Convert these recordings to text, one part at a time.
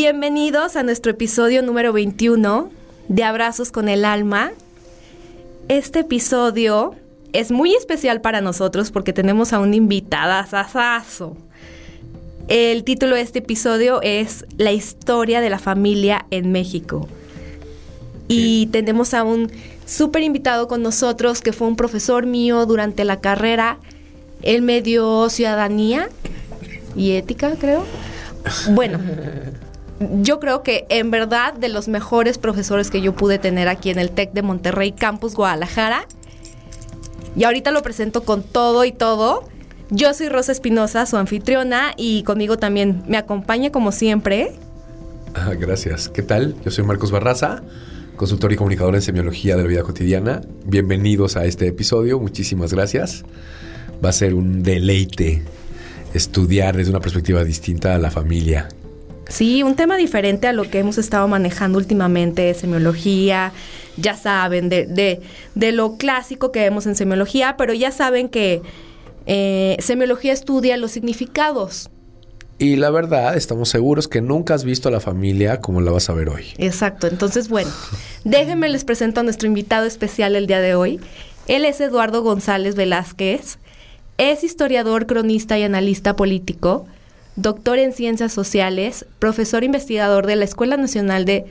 Bienvenidos a nuestro episodio número 21 de Abrazos con el Alma. Este episodio es muy especial para nosotros porque tenemos a un invitada sasazo. El título de este episodio es La historia de la familia en México. Y tenemos a un súper invitado con nosotros que fue un profesor mío durante la carrera. Él me dio ciudadanía y ética, creo. Bueno, yo creo que en verdad de los mejores profesores que yo pude tener aquí en el TEC de Monterrey, Campus Guadalajara. Y ahorita lo presento con todo y todo. Yo soy Rosa Espinosa, su anfitriona, y conmigo también me acompaña como siempre. Ah, gracias. ¿Qué tal? Yo soy Marcos Barraza, consultor y comunicador en semiología de la vida cotidiana. Bienvenidos a este episodio. Muchísimas gracias. Va a ser un deleite estudiar desde una perspectiva distinta a la familia Sí, un tema diferente a lo que hemos estado manejando últimamente, semiología, ya saben, de, de, lo clásico que vemos en semiología, pero ya saben que eh, semiología estudia los significados. Y la verdad, estamos seguros que nunca has visto a la familia como la vas a ver hoy. Exacto, entonces bueno, déjenme les presento a nuestro invitado especial el día de hoy. Él es Eduardo González Velázquez, es historiador, cronista y analista político doctor en Ciencias Sociales, profesor investigador de la Escuela Nacional de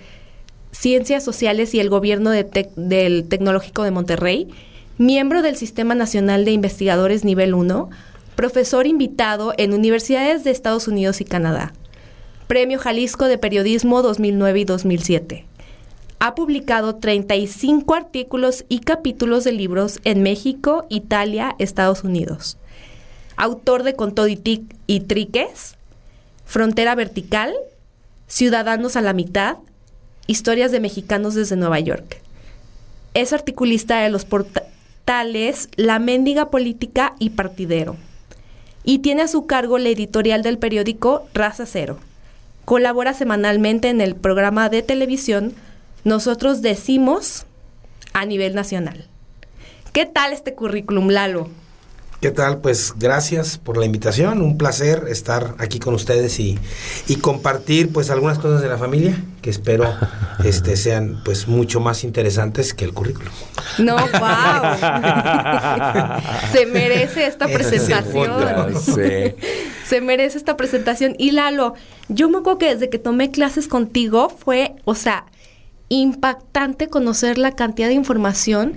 Ciencias Sociales y el Gobierno del Tecnológico de Monterrey, miembro del Sistema Nacional de Investigadores Nivel 1, profesor invitado en universidades de Estados Unidos y Canadá. Premio Jalisco de Periodismo 2009 y 2007. Ha publicado 35 artículos y capítulos de libros en México, Italia, Estados Unidos. Autor de Contó y Triques, Frontera Vertical, Ciudadanos a la Mitad, Historias de Mexicanos desde Nueva York. Es articulista de los portales La Méndiga Política y Partidero. Y tiene a su cargo la editorial del periódico Raza Cero. Colabora semanalmente en el programa de televisión Nosotros Decimos a nivel nacional. ¿Qué tal este currículum, Lalo? ¿Qué tal? Pues gracias por la invitación, un placer estar aquí con ustedes y, compartir pues algunas cosas de la familia que espero este sean pues mucho más interesantes que el currículum. No, wow. Se merece esta presentación. Se merece esta presentación. Y Lalo, yo me acuerdo que desde que tomé clases contigo fue, o sea, impactante conocer la cantidad de información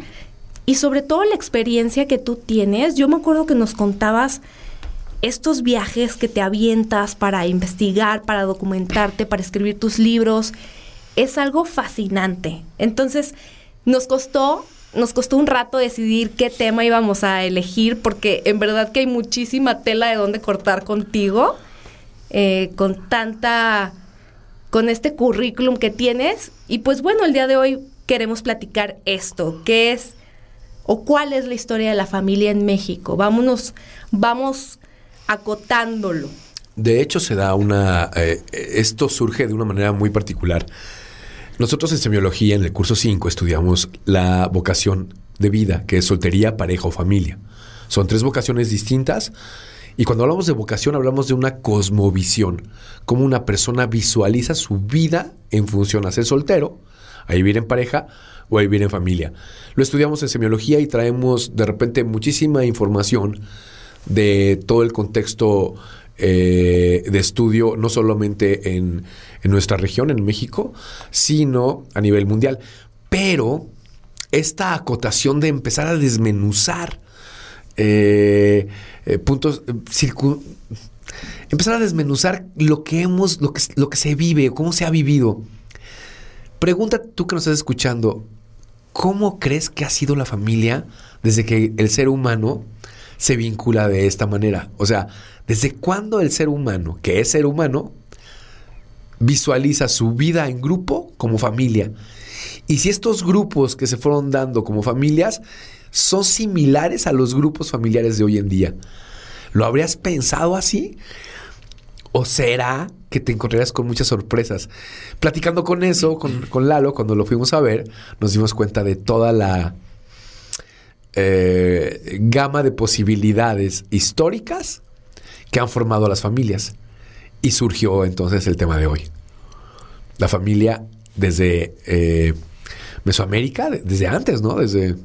y sobre todo la experiencia que tú tienes. Yo me acuerdo que nos contabas estos viajes que te avientas para investigar, para documentarte, para escribir tus libros. Es algo fascinante. Entonces, nos costó nos costó un rato decidir qué tema íbamos a elegir porque en verdad que hay muchísima tela de dónde cortar contigo, eh, con tanta, con este currículum que tienes. Y pues bueno, el día de hoy queremos platicar esto, que es o cuál es la historia de la familia en México. Vámonos, vamos acotándolo. De hecho, se da una. Eh, esto surge de una manera muy particular. Nosotros en semiología, en el curso 5, estudiamos la vocación de vida, que es soltería, pareja o familia. Son tres vocaciones distintas. Y cuando hablamos de vocación, hablamos de una cosmovisión, cómo una persona visualiza su vida en función a ser soltero, a vivir en pareja o a vivir en familia. Lo estudiamos en semiología y traemos de repente muchísima información de todo el contexto eh, de estudio, no solamente en, nuestra región, en México, sino a nivel mundial. Pero esta acotación de empezar a desmenuzar eh, eh, puntos, empezar a desmenuzar lo que hemos, lo que, lo que se vive, cómo se ha vivido. Pregunta tú que nos estás escuchando, ¿Cómo crees que ha sido la familia desde que el ser humano se vincula de esta manera? O sea, ¿desde cuándo el ser humano, que es ser humano, visualiza su vida en grupo como familia. Y si estos grupos que se fueron dando como familias son similares a los grupos familiares de hoy en día. ¿Lo habrías pensado así? ¿O será que te encontrarías con muchas sorpresas? Platicando con eso, con, Lalo, cuando lo fuimos a ver, nos dimos cuenta de toda la eh, gama de posibilidades históricas que han formado las familias. Y surgió entonces el tema de hoy. La familia desde eh, Mesoamérica, desde antes, ¿no? Desde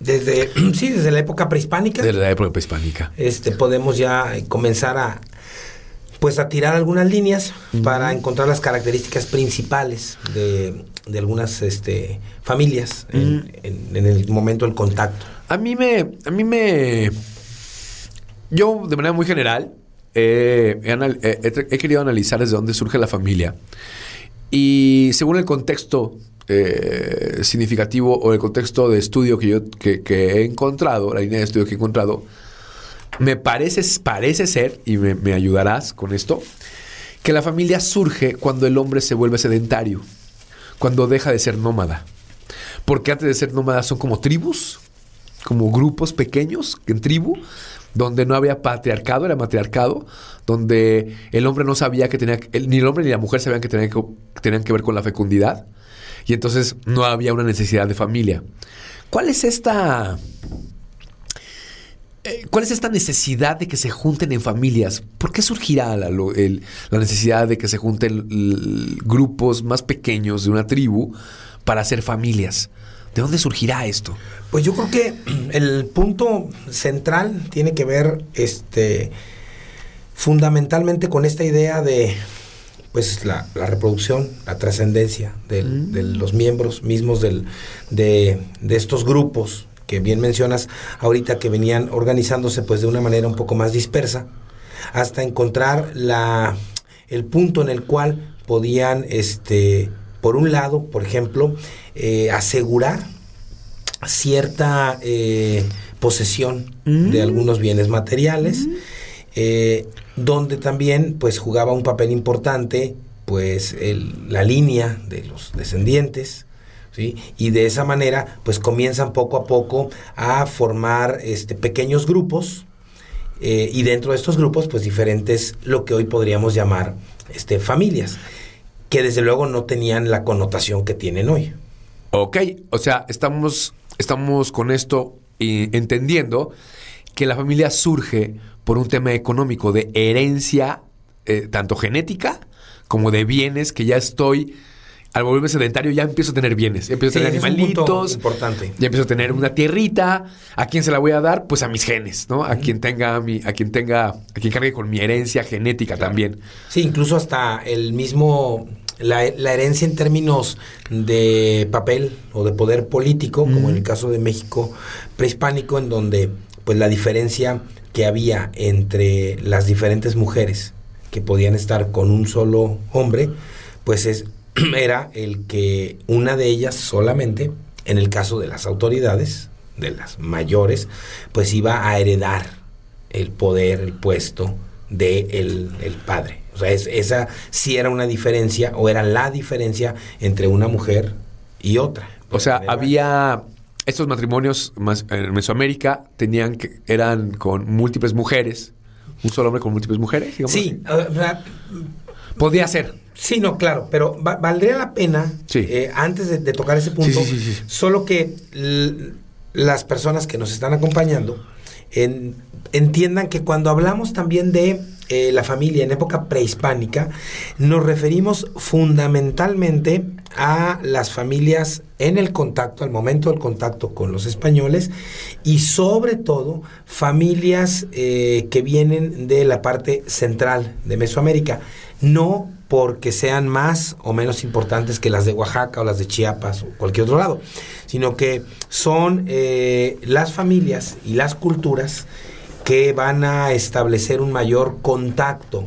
desde sí desde la época prehispánica desde la época prehispánica este podemos ya comenzar a pues a tirar algunas líneas para encontrar las características principales de, algunas este, familias en, el momento del contacto. A mí me, a mí me, yo de manera muy general he, querido analizar desde dónde surge la familia. Y según el contexto eh, significativo o el contexto de estudio que yo que, he encontrado, la línea de estudio que he encontrado, me parece, parece ser, y me, ayudarás con esto, que la familia surge cuando el hombre se vuelve sedentario, cuando deja de ser nómada. Porque antes de ser nómada son como tribus, como grupos pequeños en tribu, donde no había patriarcado, era matriarcado, donde el hombre no sabía que tenía, ni el hombre ni la mujer sabían que tenían que, tenían que ver con la fecundidad, y entonces no había una necesidad de familia. ¿Cuál es esta ¿Cuál es esta necesidad de que se junten en familias? ¿Por qué surgirá la, necesidad de que se junten grupos más pequeños de una tribu para hacer familias? ¿De dónde surgirá esto? Pues yo creo que el punto central tiene que ver este, fundamentalmente con esta idea de pues la, reproducción, la trascendencia de, mm. los miembros mismos de, de estos grupos que bien mencionas ahorita que venían organizándose pues de una manera un poco más dispersa hasta encontrar la el punto en el cual podían este por un lado por ejemplo eh, asegurar cierta eh, posesión de mm. algunos bienes materiales mm. eh, donde también pues jugaba un papel importante pues la línea de los descendientes y de esa manera, pues comienzan poco a poco a formar este, pequeños grupos eh, y dentro de estos grupos, pues diferentes, lo que hoy podríamos llamar este, familias, que desde luego no tenían la connotación que tienen hoy. Ok, o sea, estamos, estamos con esto entendiendo que la familia surge por un tema económico de herencia, eh, tanto genética como de bienes que ya estoy al volverme sedentario ya empiezo a tener bienes, empiezo a tener animalitos, importante. ya empiezo a tener una tierrita, ¿a quién se la voy a dar? Pues a mis genes, ¿no? A quien tenga mi, a quien tenga, a quien cargue con mi herencia genética también. Sí, incluso hasta el mismo la, herencia en términos de papel o de poder político, como en el caso de México prehispánico, en donde pues la diferencia que había entre las diferentes mujeres que podían estar con un solo hombre, pues es era el que una de ellas solamente, en el caso de las autoridades, de las mayores, pues iba a heredar el poder, el puesto de el, padre. O sea, esa sí era una diferencia o era la diferencia entre una mujer y otra. O sea, había estos matrimonios en Mesoamérica tenían que eran con múltiples mujeres, un solo hombre con múltiples mujeres. Sí, podía ser. Sí, no, claro, pero valdría la pena, eh, antes de, tocar ese punto, solo que las personas que nos están acompañando entiendan que cuando hablamos también de eh, la familia en época prehispánica, nos referimos fundamentalmente a las familias en el contacto, al momento del contacto con los españoles y sobre todo familias eh, que vienen de la parte central de Mesoamérica. No porque sean más o menos importantes que las de Oaxaca o las de Chiapas o cualquier otro lado, sino que son eh, las familias y las culturas que van a establecer un mayor contacto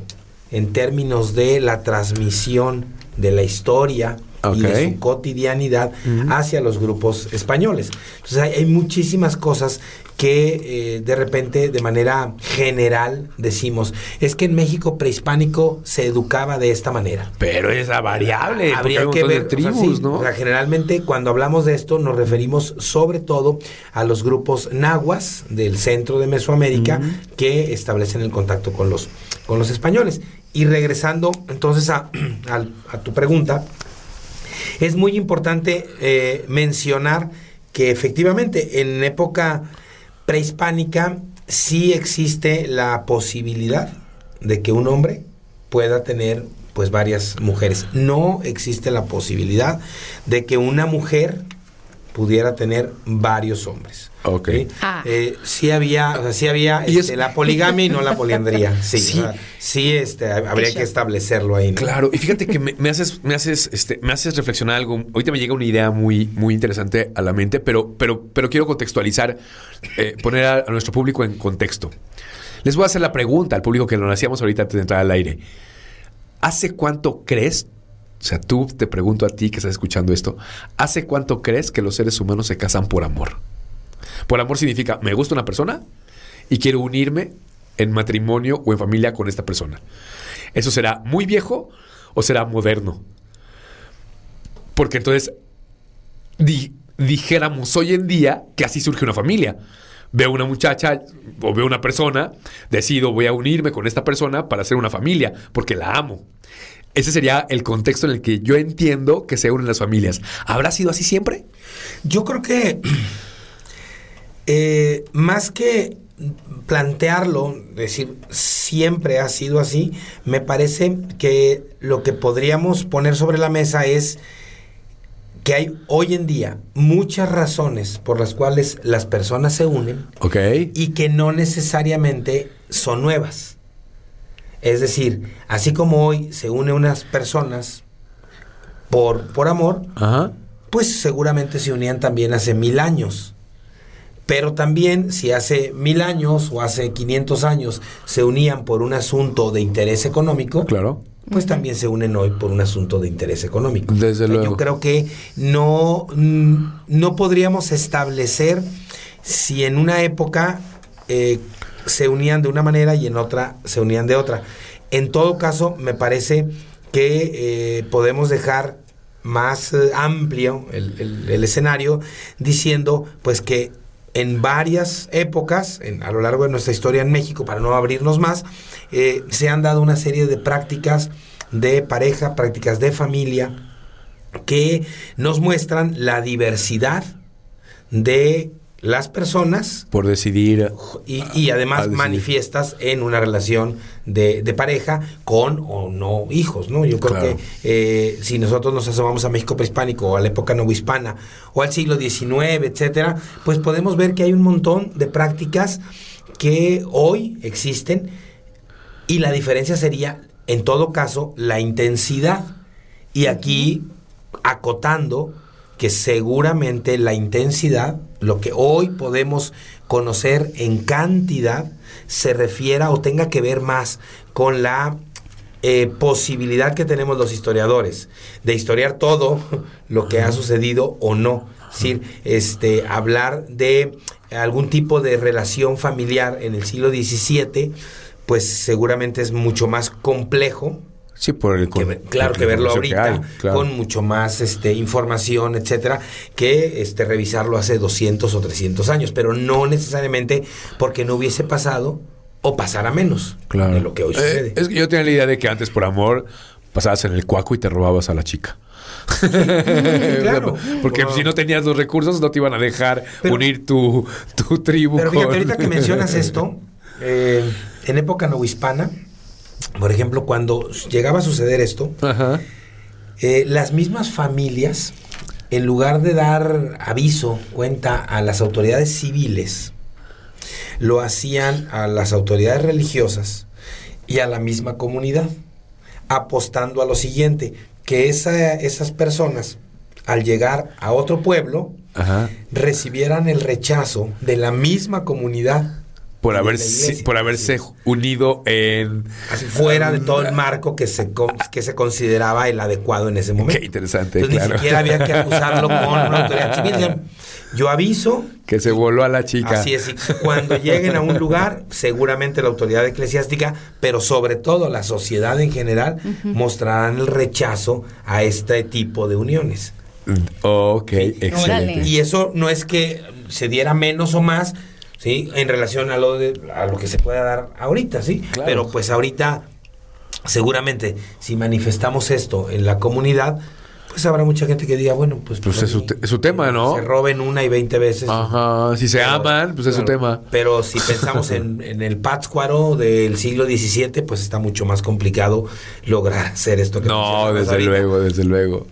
en términos de la transmisión de la historia y de su cotidianidad hacia los grupos españoles. Entonces hay, hay muchísimas cosas que eh, de repente de manera general decimos, es que en México prehispánico se educaba de esta manera. Pero es la variable. hay Habría que ver, de o sea, tribus, sí, ¿no? o sea, generalmente cuando hablamos de esto nos referimos sobre todo a los grupos nahuas del centro de Mesoamérica que establecen el contacto con los, con los españoles. Y regresando entonces a tu pregunta, es muy importante eh, mencionar que efectivamente en época prehispánica sí existe la posibilidad de que un hombre pueda tener pues varias mujeres. No existe la posibilidad de que una mujer pudiera tener varios hombres. Ok. ¿sí? Ah. Eh, sí había, o sea, sí había Y este, es- la poligamia y no la poliandría. Sí, Sí. o sea, sí este, habría que establecerlo ahí. ¿no? Claro, y fíjate que me, me haces, me haces, este, me haces reflexionar algo. Ahorita me llega una idea muy, muy interesante a la mente, pero, pero, pero quiero contextualizar, eh, poner a, a nuestro público en contexto. Les voy a hacer la pregunta al público que lo hacíamos ahorita antes de entrar al aire. ¿Hace cuánto crees? O sea, tú te pregunto a ti que estás escuchando esto. ¿Hace cuánto crees que los seres humanos se casan por amor? Por amor significa, me gusta una persona y quiero unirme en matrimonio o en familia con esta persona. ¿Eso será muy viejo o será moderno? Porque entonces di- dijéramos hoy en día que así surge una familia. Veo una muchacha o veo una persona, decido voy a unirme con esta persona para hacer una familia, porque la amo. Ese sería el contexto en el que yo entiendo que se unen las familias. ¿Habrá sido así siempre? Yo creo que eh, más que plantearlo, decir siempre ha sido así, me parece que lo que podríamos poner sobre la mesa es que hay hoy en día muchas razones por las cuales las personas se unen Ok. y que no necesariamente son nuevas. Es decir, así como hoy se unen unas personas por, por amor, Ajá. pues seguramente se unían también hace mil años. Pero también si hace mil años o hace 500 años se unían por un asunto de interés económico, Claro. pues también se unen hoy por un asunto de interés económico. Desde luego. Yo creo que no, no podríamos establecer si en una época eh, se unían de una manera y en otra se unían de otra. En todo caso, me parece que eh, podemos dejar más eh, amplio el, el- el escenario diciendo pues que en varias épocas a lo largo de nuestra historia en México, para no abrirnos más, eh, se han dado una serie de prácticas de pareja, prácticas de familia, que nos muestran la diversidad de las personas Por decidir. y, y además decidir. manifiestas en una relación de, de pareja con o no hijos, ¿no? Yo creo Claro. que eh, si nosotros nos asomamos a México prehispánico o a la época novohispana o al siglo XIX, etcétera, pues podemos ver que hay un montón de prácticas que hoy existen y la diferencia sería, en todo caso, la intensidad. Y aquí, acotando que seguramente la intensidad, lo que hoy podemos conocer en cantidad, se refiera o tenga que ver más con la eh, posibilidad que tenemos los historiadores de historiar todo lo que ha sucedido o no. Es decir, este, hablar de algún tipo de relación familiar en el siglo XVII, pues seguramente es mucho más complejo Sí, por el que con- claro la que verlo ahorita hay, claro. con mucho más este información, etcétera, que este revisarlo hace 200 o 300 años, pero no necesariamente porque no hubiese pasado o pasara menos Claro. de lo que hoy Eh, sucede. es que yo tenía la idea de que antes por amor pasabas en el cuaco y te robabas a la chica. claro. Porque Wow. si no tenías los recursos no te iban a dejar Pero- unir tu, tu tribu. Pero fíjate, con- ahorita que mencionas esto, eh, en época novohispana, por ejemplo, cuando llegaba a suceder esto, Ajá. Eh, las mismas familias, en lugar de dar aviso, cuenta a las autoridades civiles, lo hacían a las autoridades religiosas y a la misma comunidad, apostando a lo siguiente, que esa- esas personas, al llegar a otro pueblo, Ajá. recibieran el rechazo de la misma comunidad por haberse, iglesia. por haberse unido en... Así fuera de todo el marco que se, co- que se consideraba el adecuado en ese momento. Qué interesante, Entonces, claro. Ni siquiera había que acusarlo con una autoridad civil. Yo aviso, Que se voló a la chica. así es, y cuando lleguen a un lugar, seguramente la autoridad eclesiástica, pero sobre todo la sociedad en general, mostrarán el rechazo a este tipo de uniones. Ok, excelente. Y eso no es que se diera menos o más, ¿sí? En relación a lo, de, a lo que se pueda dar ahorita, ¿sí? Claro. Pero pues ahorita, seguramente, si manifestamos esto en la comunidad, pues habrá mucha gente que diga, bueno, pues... Pues es su mí, te- es su tema, ¿no? Se roben una y veinte veces. Ajá, si se Pero- aman, pues es su tema. Pero si pensamos en, en el Pátzcuaro del siglo XVII, pues está mucho más complicado lograr hacer esto que No, desde ahorita. luego, desde luego.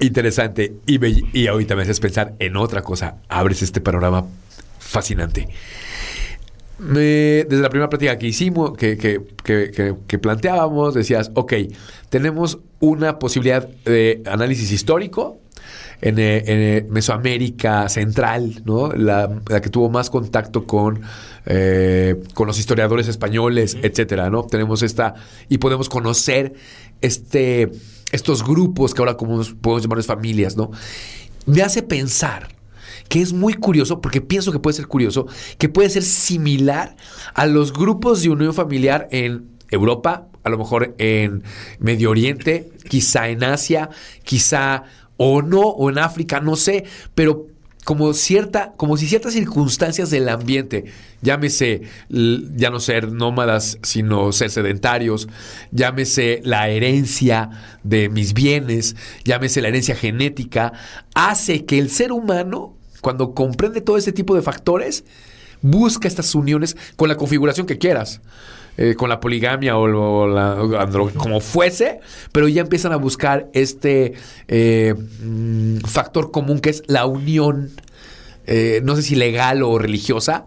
Interesante. Y, y ahorita me haces pensar en otra cosa. Abres este panorama fascinante. Me- desde la primera práctica que hicimos, que, que- que- planteábamos, decías, ok, tenemos una posibilidad de análisis histórico en, eh, en, eh, Mesoamérica Central, ¿no? La, la que tuvo más contacto con, eh, con los historiadores españoles, etcétera, ¿no? Tenemos esta y podemos conocer este, estos grupos que ahora como podemos llamarles familias, ¿no? Me hace pensar que es muy curioso, porque pienso que puede ser curioso, que puede ser similar a los grupos de unión familiar en Europa, a lo mejor en Medio Oriente, quizá en Asia, quizá o no, o en África, no sé, pero como cierta, como si ciertas circunstancias del ambiente, llámese ya no ser nómadas, sino ser sedentarios, llámese la herencia de mis bienes, llámese la herencia genética, hace que el ser humano, cuando comprende todo este tipo de factores, busca estas uniones con la configuración que quieras. eh, con la poligamia o, la- o andro- como fuese, pero ya empiezan a buscar este eh, mm, factor común que es la unión, eh, no sé si legal o religiosa,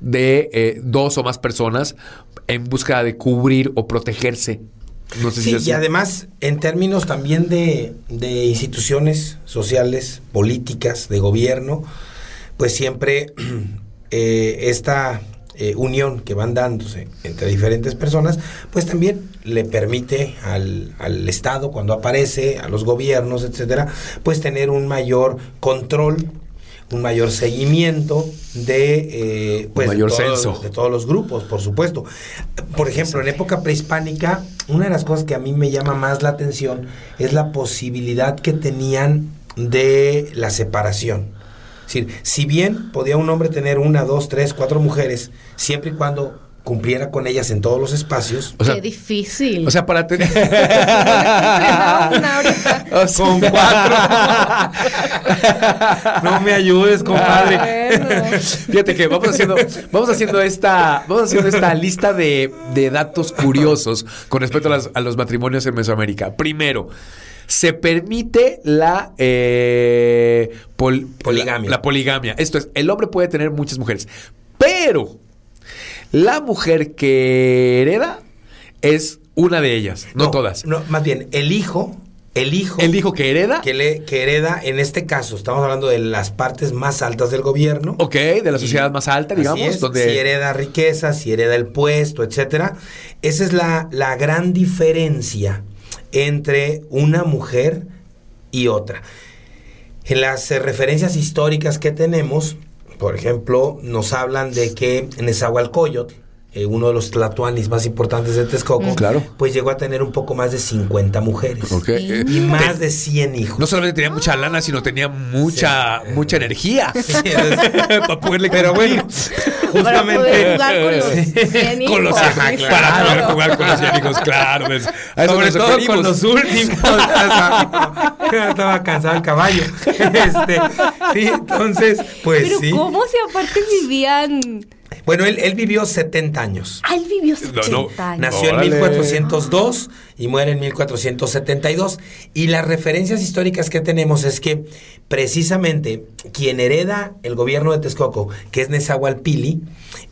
de dos o más personas en busca de cubrir o protegerse. No sé Sí, si y además, en términos también de, de instituciones sociales, políticas, de gobierno, pues siempre eh, esta eh, unión que van dándose entre diferentes personas, pues también le permite al, al Estado, cuando aparece, a los gobiernos, etcétera, pues tener un mayor control un mayor seguimiento de, eh, pues, de mayor todos- censo. de todos los grupos, por supuesto. Por ejemplo, en época prehispánica, una de las cosas que a mí me llama más la atención es la posibilidad que tenían de la separación. Es decir, si bien podía un hombre tener una, dos, tres, cuatro mujeres, siempre y cuando cumpliera con ellas en todos los espacios, O sea, Qué difícil. o sea, para tener... O sea- Con cuatro. no me ayudes, compadre. Bueno. Fíjate que vamos haciendo, vamos haciendo esta, vamos haciendo esta lista de, de datos curiosos con respecto a, las- a los matrimonios en Mesoamérica. Primero, se permite la eh, pol- Poligamia. La, la poligamia. Esto es, el hombre puede tener muchas mujeres, pero la mujer que hereda es una de ellas, no, todas. No, más bien, el hijo, el hijo. Él dijo que hereda, que, le, que hereda, en este caso, estamos hablando de las partes más altas del gobierno. ok, de la sociedad Y más alta, así digamos, es, donde si hereda riqueza, si hereda el puesto, etcétera. Esa es la, la gran diferencia entre una mujer y otra. En las eh, referencias históricas que tenemos, por ejemplo, nos hablan de que Nezahualcóyotl, eh, uno de los tlatoanis más importantes de Texcoco, Claro. pues llegó a tener un poco más de 50 mujeres. Ok, eh, Y más de 100 hijos. No solamente tenía mucha lana, sino tenía mucha, Sí. mucha energía. Para poderle Pero bueno, Para poder jugar con los Sí. 100 hijos. Claro. para poder jugar con los cien hijos, claro. es- a eso Sobre nos todo referimos. con los últimos. Estaba cansado el caballo. Este, sí, entonces, pues Pero sí. ¿cómo si aparte vivían? Bueno, él, él vivió 70 años. Ah, él vivió 80 no. años. Nació Órale. en 1402 y muere en 1472. Y las referencias históricas que tenemos es que precisamente quien hereda el gobierno de Texcoco, que es Nezahualpili,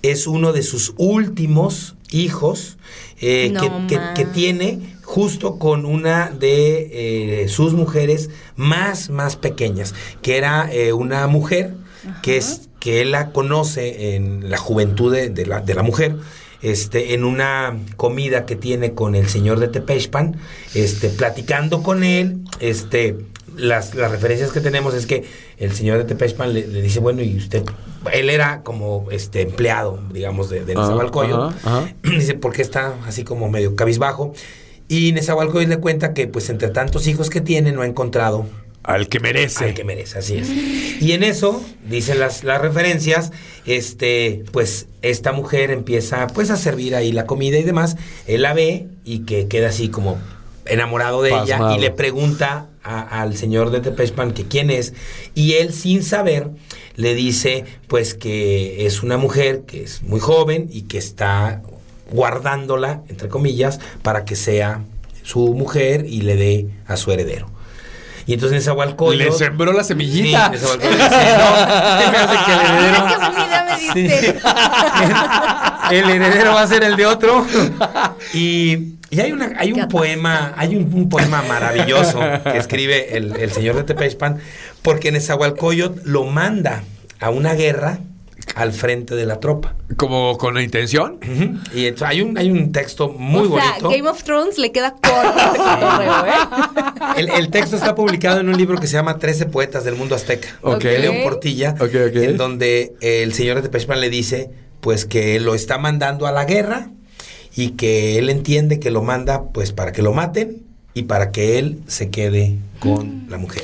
es uno de sus últimos hijos eh, No que, que- más. que tiene justo con una de eh, sus mujeres más, más pequeñas, que era eh, una mujer que es que él la conoce en la juventud de, la, de la mujer, este, en una comida que tiene con el señor de Tepechpan, este, platicando con él, este, las, las referencias que tenemos es que el señor de Tepechpan le, dice, bueno, y usted, él era como este empleado, digamos, de, de Nezahualcóyotl. Dice, ¿por qué está así como medio cabizbajo? Y Nezahualcóyotl le cuenta que, pues, entre tantos hijos que tiene, no ha encontrado al que merece. Al que merece, así es. Y en eso, dicen las, las referencias, este, pues esta mujer empieza pues a servir ahí la comida y demás. Él la ve y que queda así como enamorado de ella y le pregunta al señor de Tepechpan que quién es y él sin saber le dice pues que es una mujer que es muy joven y que está guardándola entre comillas para que sea su mujer y le dé a su heredero. Y entonces Nezahualcóyotl... Le sembró la semillita. Sí, Nezahualcóyotl dice, no, me hace que el heredero... ¿Qué me diste? el heredero va a ser el de otro. Y, y hay, una, hay un poema, hay un, un, poema maravilloso que escribe el, el señor de Tepechpan, porque Nezahualcóyotl lo manda a una guerra al frente de la tropa. ¿Como con la intención? Y hay un, hay un texto muy o sea. Game of Thrones le queda corto ¿eh? el, texto está publicado en un libro que se llama Trece poetas del mundo azteca. De León Portilla. En donde el señor de Pechman le dice pues que lo está mandando a la guerra y que él entiende que lo manda pues para que lo maten y para que él se quede con la mujer.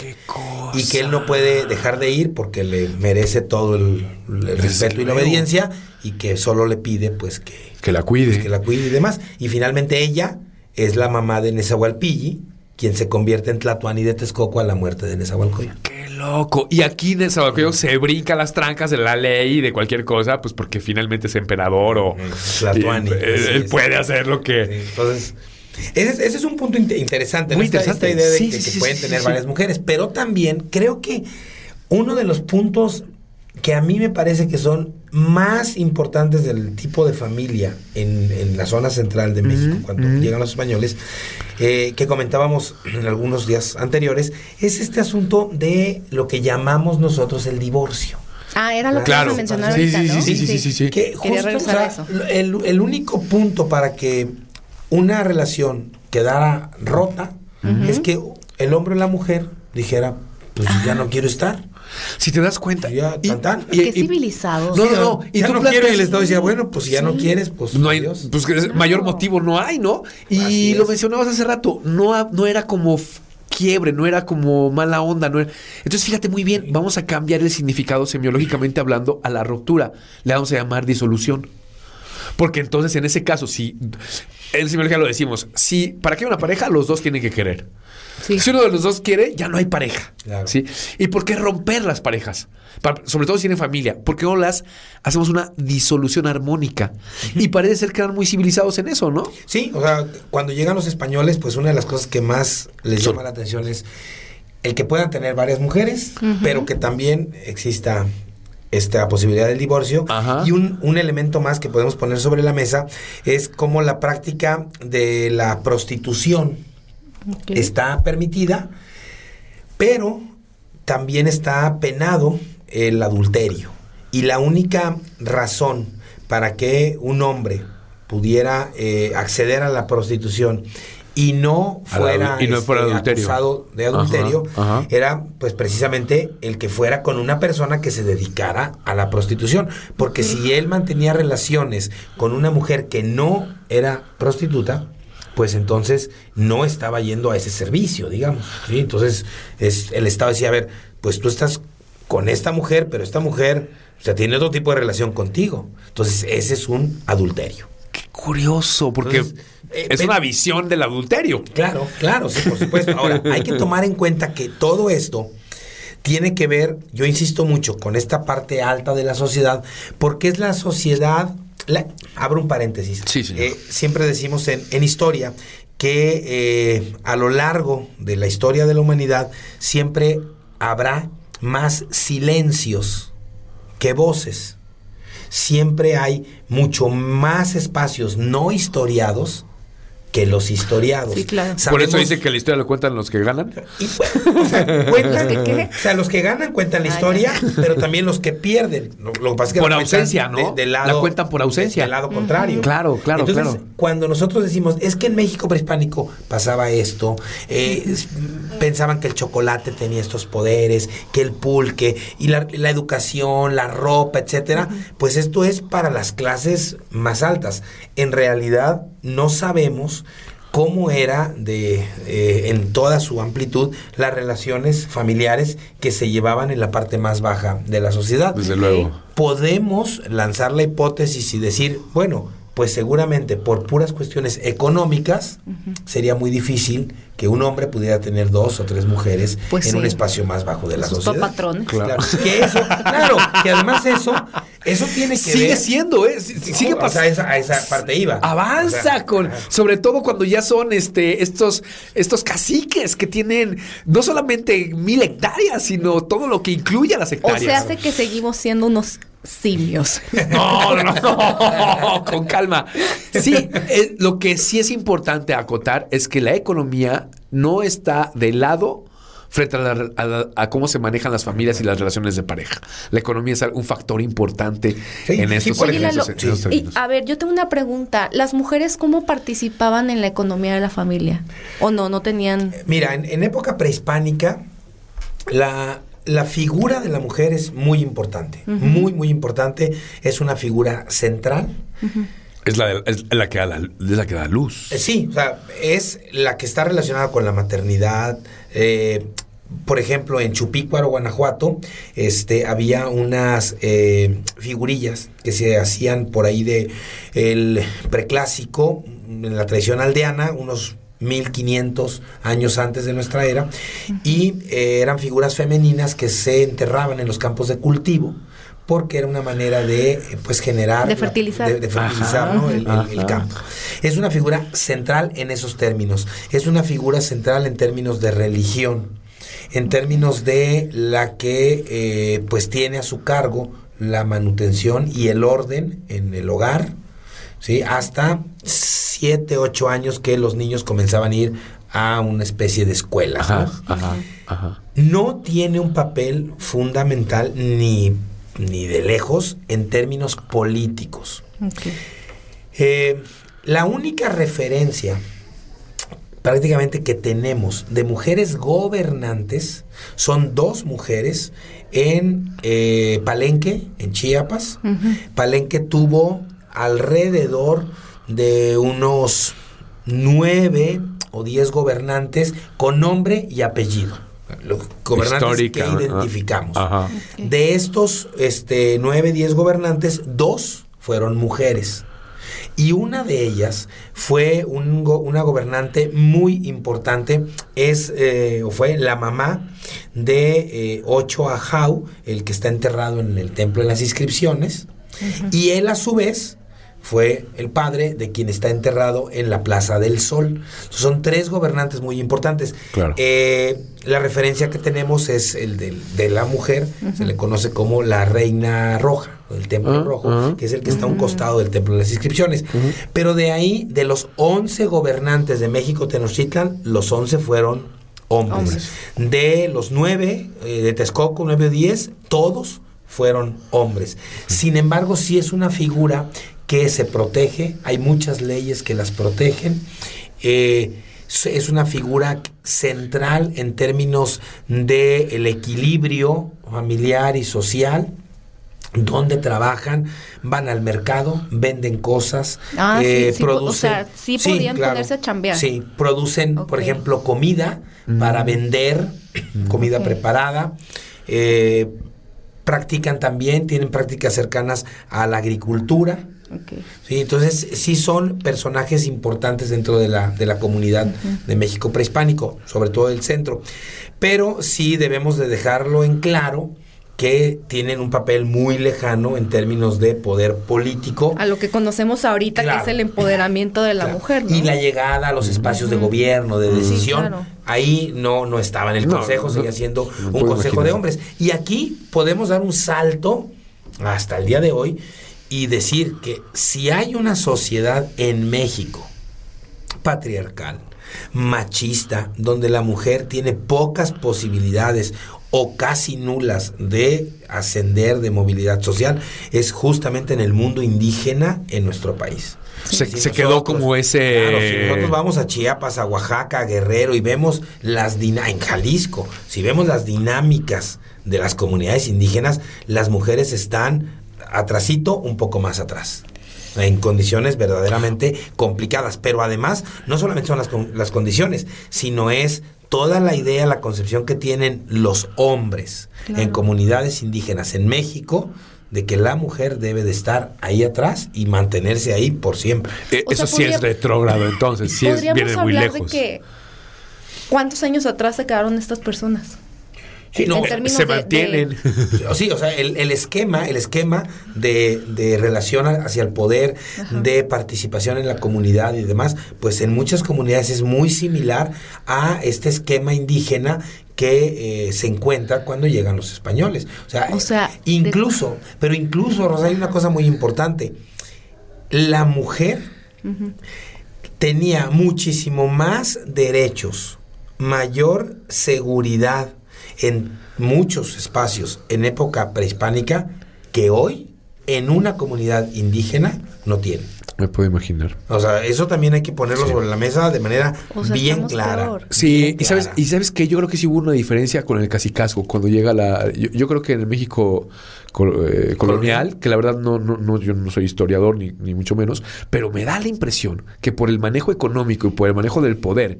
Y que él no puede dejar de ir porque le merece todo el, respeto y la obediencia y que solo le pide pues que, que la cuide. Pues, que la cuide y demás. Y finalmente ella es la mamá de Nezahualpilli, quien se convierte en Tlatuani de Texcoco a la muerte de Nezahualcóyotl. ¡Qué loco! Y aquí Nezahualcóyotl se brinca las trancas de la ley y de cualquier cosa, pues porque finalmente es emperador o... Tlatuani. él, puede hacer lo que... entonces... Ese, es un punto interesante, Muy interesante. Esta, idea de que, pueden tener varias mujeres, pero también creo que uno de los puntos que a mí me parece que son más importantes del tipo de familia en, la zona central de México, cuando llegan los españoles, eh, que comentábamos en algunos días anteriores, es este asunto de lo que llamamos nosotros el divorcio. Ah, era lo que claro. mencionar ahorita, ¿no? Sí, sí, sí, sí, Que justo, El, el único punto para que una relación quedara rota, es que el hombre o la mujer dijera, pues ya no quiero estar. Si te das cuenta. Ya, tan, tan. Y, Qué civilizado. No, no, no. Y tú no quieres, y el Estado decía, bueno, pues si ya no quieres, pues. No hay, pues mayor motivo no hay, ¿no? Y lo mencionabas hace rato, no, no era como quiebre, no era como mala onda, no Entonces, fíjate muy bien, vamos a cambiar el significado semiológicamente hablando a la ruptura. Le vamos a llamar disolución. Porque entonces, en ese caso, si en psicología lo decimos, si para que haya una pareja, los dos tienen que querer. Si uno de los dos quiere, ya no hay pareja. ¿sí? ¿Y por qué romper las parejas? sobre todo si tienen familia. ¿Por qué no las hacemos una disolución armónica? Y parece ser que eran muy civilizados en eso, ¿no? Sí, o sea, cuando llegan los españoles, pues una de las cosas que más les llama la atención es el que puedan tener varias mujeres, pero que también exista esta posibilidad del divorcio. Y un, un, elemento más que podemos poner sobre la mesa es como la práctica de la prostitución está permitida, pero también está penado el adulterio. Y la única razón para que un hombre pudiera eh, acceder a la prostitución y no fuera, y no fuera este, adulterio. acusado de adulterio, era pues precisamente el que fuera con una persona que se dedicara a la prostitución. Porque si él mantenía relaciones con una mujer que no era prostituta, pues entonces no estaba yendo a ese servicio, digamos. Entonces es, el Estado decía, a ver, pues tú estás con esta mujer, pero esta mujer o sea, tiene otro tipo de relación contigo. Entonces ese es un adulterio. Curioso, porque... Eh, es una visión del adulterio. Claro, claro, sí, por supuesto. Ahora, hay que tomar en cuenta que todo esto tiene que ver, yo insisto mucho, con esta parte alta de la sociedad, porque es la sociedad, abro un paréntesis, sí, eh, siempre decimos en, en historia que eh, a lo largo de la historia de la humanidad siempre habrá más silencios que voces. Siempre hay mucho más espacios no historiados que los historiados. Sí, claro. Por eso dice que la historia lo cuentan los que ganan. y, bueno, o sea, cuentan, ¿Que qué? o sea, los que ganan cuentan la Ah, historia, pero también los que pierden. Lo, lo que pasa es que Por ausencia, ¿no? de- La cuentan por ausencia. Del lado contrario. Claro, claro, Entonces, claro. cuando nosotros decimos, es que en México prehispánico pasaba esto, eh, pensaban que el chocolate tenía estos poderes, que el pulque, y la, la educación, la ropa, etcétera, pues esto es para las clases más altas. En realidad, no sabemos cómo era de eh, en toda su amplitud las relaciones familiares que se llevaban en la parte más baja de la sociedad Desde luego. podemos lanzar la hipótesis y decir, bueno, pues seguramente por puras cuestiones económicas sería muy difícil que un hombre pudiera tener dos o tres mujeres Pues en sí. un espacio más bajo de la Sus sociedad. patrones. Claro. Que eso, claro, que además eso, eso tiene que Sigue ver. siendo, ¿eh? Sigue o sea, pasando. esa- a esa parte iba. Avanza O sea, con, ajá. sobre todo cuando ya son este, estos, estos caciques que tienen no solamente mil hectáreas, sino todo lo que incluye a las O hectáreas. se hace que seguimos siendo unos simios. No, no, no, con calma. Sí, eh, lo que sí es importante acotar es que la economía no está de lado frente a, la- a la- a cómo se manejan las familias y las relaciones de pareja. La economía es un factor importante Sí, en sí, estos, por en Oye, estos- Lalo, en estos y términos. a ver, yo tengo una pregunta. ¿Las mujeres cómo participaban en la economía de la familia? ¿O no? ¿No tenían...? Mira, en, en época prehispánica, la, la figura de la mujer es muy importante. Muy, muy importante. Es una figura central. Es la, es la que da la, es la que da luz. Eh, Sí, o sea, es la que está relacionada con la maternidad. eh, por ejemplo, en Chupícuaro, Guanajuato, este, había unas eh, figurillas que se hacían por ahí de el preclásico, en la tradición aldeana, unos 1500 años antes de nuestra era, y eh, eran figuras femeninas que se enterraban en los campos de cultivo porque era una manera de eh, pues generar De la- fertilizar. de, de fertilizar Ajá, ¿no? el, el- el ajá. campo es una figura central en esos términos. Es una figura central en términos de religión, en términos de la que eh, pues tiene a su cargo la manutención y el orden en el hogar, ¿sí? hasta 7, 8 años que los niños comenzaban a ir a una especie de escuela. Ajá, ¿no? ajá, ajá. no tiene un papel fundamental ni, ni de lejos en términos políticos. Eh, la única referencia prácticamente que tenemos de mujeres gobernantes son dos mujeres en eh, Palenque, en Chiapas. Palenque tuvo alrededor de unos nueve o diez gobernantes con nombre y apellido. Los gobernantes Histórica, que identificamos. Ajá. De estos este, 9, 10 gobernantes, dos fueron mujeres. Y una de ellas fue un go- una gobernante muy importante, es, eh, o fue la mamá de eh, Ocho Ajau, el que está enterrado en el Templo de las Inscripciones. Y él a su vez fue el padre de quien está enterrado en la Plaza del Sol. Son tres gobernantes muy importantes. Claro. Eh, la referencia que tenemos es el de, la mujer, se le conoce como la Reina Roja, el Templo Ah, Rojo, ah. que es el que está a un costado del Templo de las Inscripciones. Pero de ahí, de los 11 gobernantes de México Tenochtitlan, los 11 fueron hombres. Hombres. De los 9 eh, de Texcoco, 9 o 10, todos fueron hombres. Sin embargo, sí es una figura que se protege, hay muchas leyes que las protegen. eh, es una figura central en términos de el equilibrio familiar y social donde trabajan, van al mercado, venden cosas, Ah, sí, eh, sí, o producen. sea, sí podían ponerse a chambear. Sí, producen, por ejemplo, comida para vender, comida Ok. preparada. eh, practican también, tienen prácticas cercanas a la agricultura. Sí, entonces sí son personajes importantes dentro de la, de la comunidad de México prehispánico, sobre todo del centro. Pero sí debemos de dejarlo en claro que tienen un papel muy lejano en términos de poder político. A lo que conocemos ahorita, que es el empoderamiento de la Claro. mujer, ¿no? Y la llegada a los espacios de gobierno, de Sí, decisión, claro. ahí no, no estaba en el No, consejo, no, seguía siendo no un consejo de hombres. Y aquí podemos dar un salto hasta el día de hoy y decir que si hay una sociedad en México patriarcal, machista, donde la mujer tiene pocas posibilidades o casi nulas de ascender de movilidad social, es justamente en el mundo indígena en nuestro país. Se, Si se quedó como ese... Claro, si nosotros vamos a Chiapas, a Oaxaca, a Guerrero y vemos las dinámicas, en Jalisco, si vemos las dinámicas de las comunidades indígenas, las mujeres están atrasito, un poco más atrás. En condiciones verdaderamente complicadas. Pero además, no solamente son las, con- las condiciones, sino es toda la idea, la concepción que tienen los hombres en comunidades indígenas en México de que la mujer debe de estar ahí atrás y mantenerse ahí por siempre. Eh, eso sea, sí es retrógrado, entonces, sí es, viene muy lejos. de que cuántos años atrás se quedaron estas personas. Sí, no, En Se de- mantienen. Sí, o sea, el, el esquema, el esquema de, de relación hacia el poder, de participación en la comunidad y demás, pues en muchas comunidades es muy similar a este esquema indígena que eh, se encuentra cuando llegan los españoles. O sea, O sea, incluso, pero incluso, Rosa, hay una cosa muy importante. La mujer tenía muchísimo más derechos, mayor seguridad en muchos espacios en época prehispánica que hoy en una comunidad indígena no tiene. Me puedo imaginar. O sea, eso también hay que ponerlo Sí. sobre la mesa de manera O sea, bien clara. peor. Sí, bien y sabes, clara. y sabes que yo creo que sí hubo una diferencia con el cacicazgo cuando llega la. Yo, yo creo que en el México col- eh, colonial, Colonial. que la verdad no, no, no, yo no soy historiador ni, ni mucho menos, pero me da la impresión que por el manejo económico y por el manejo del poder,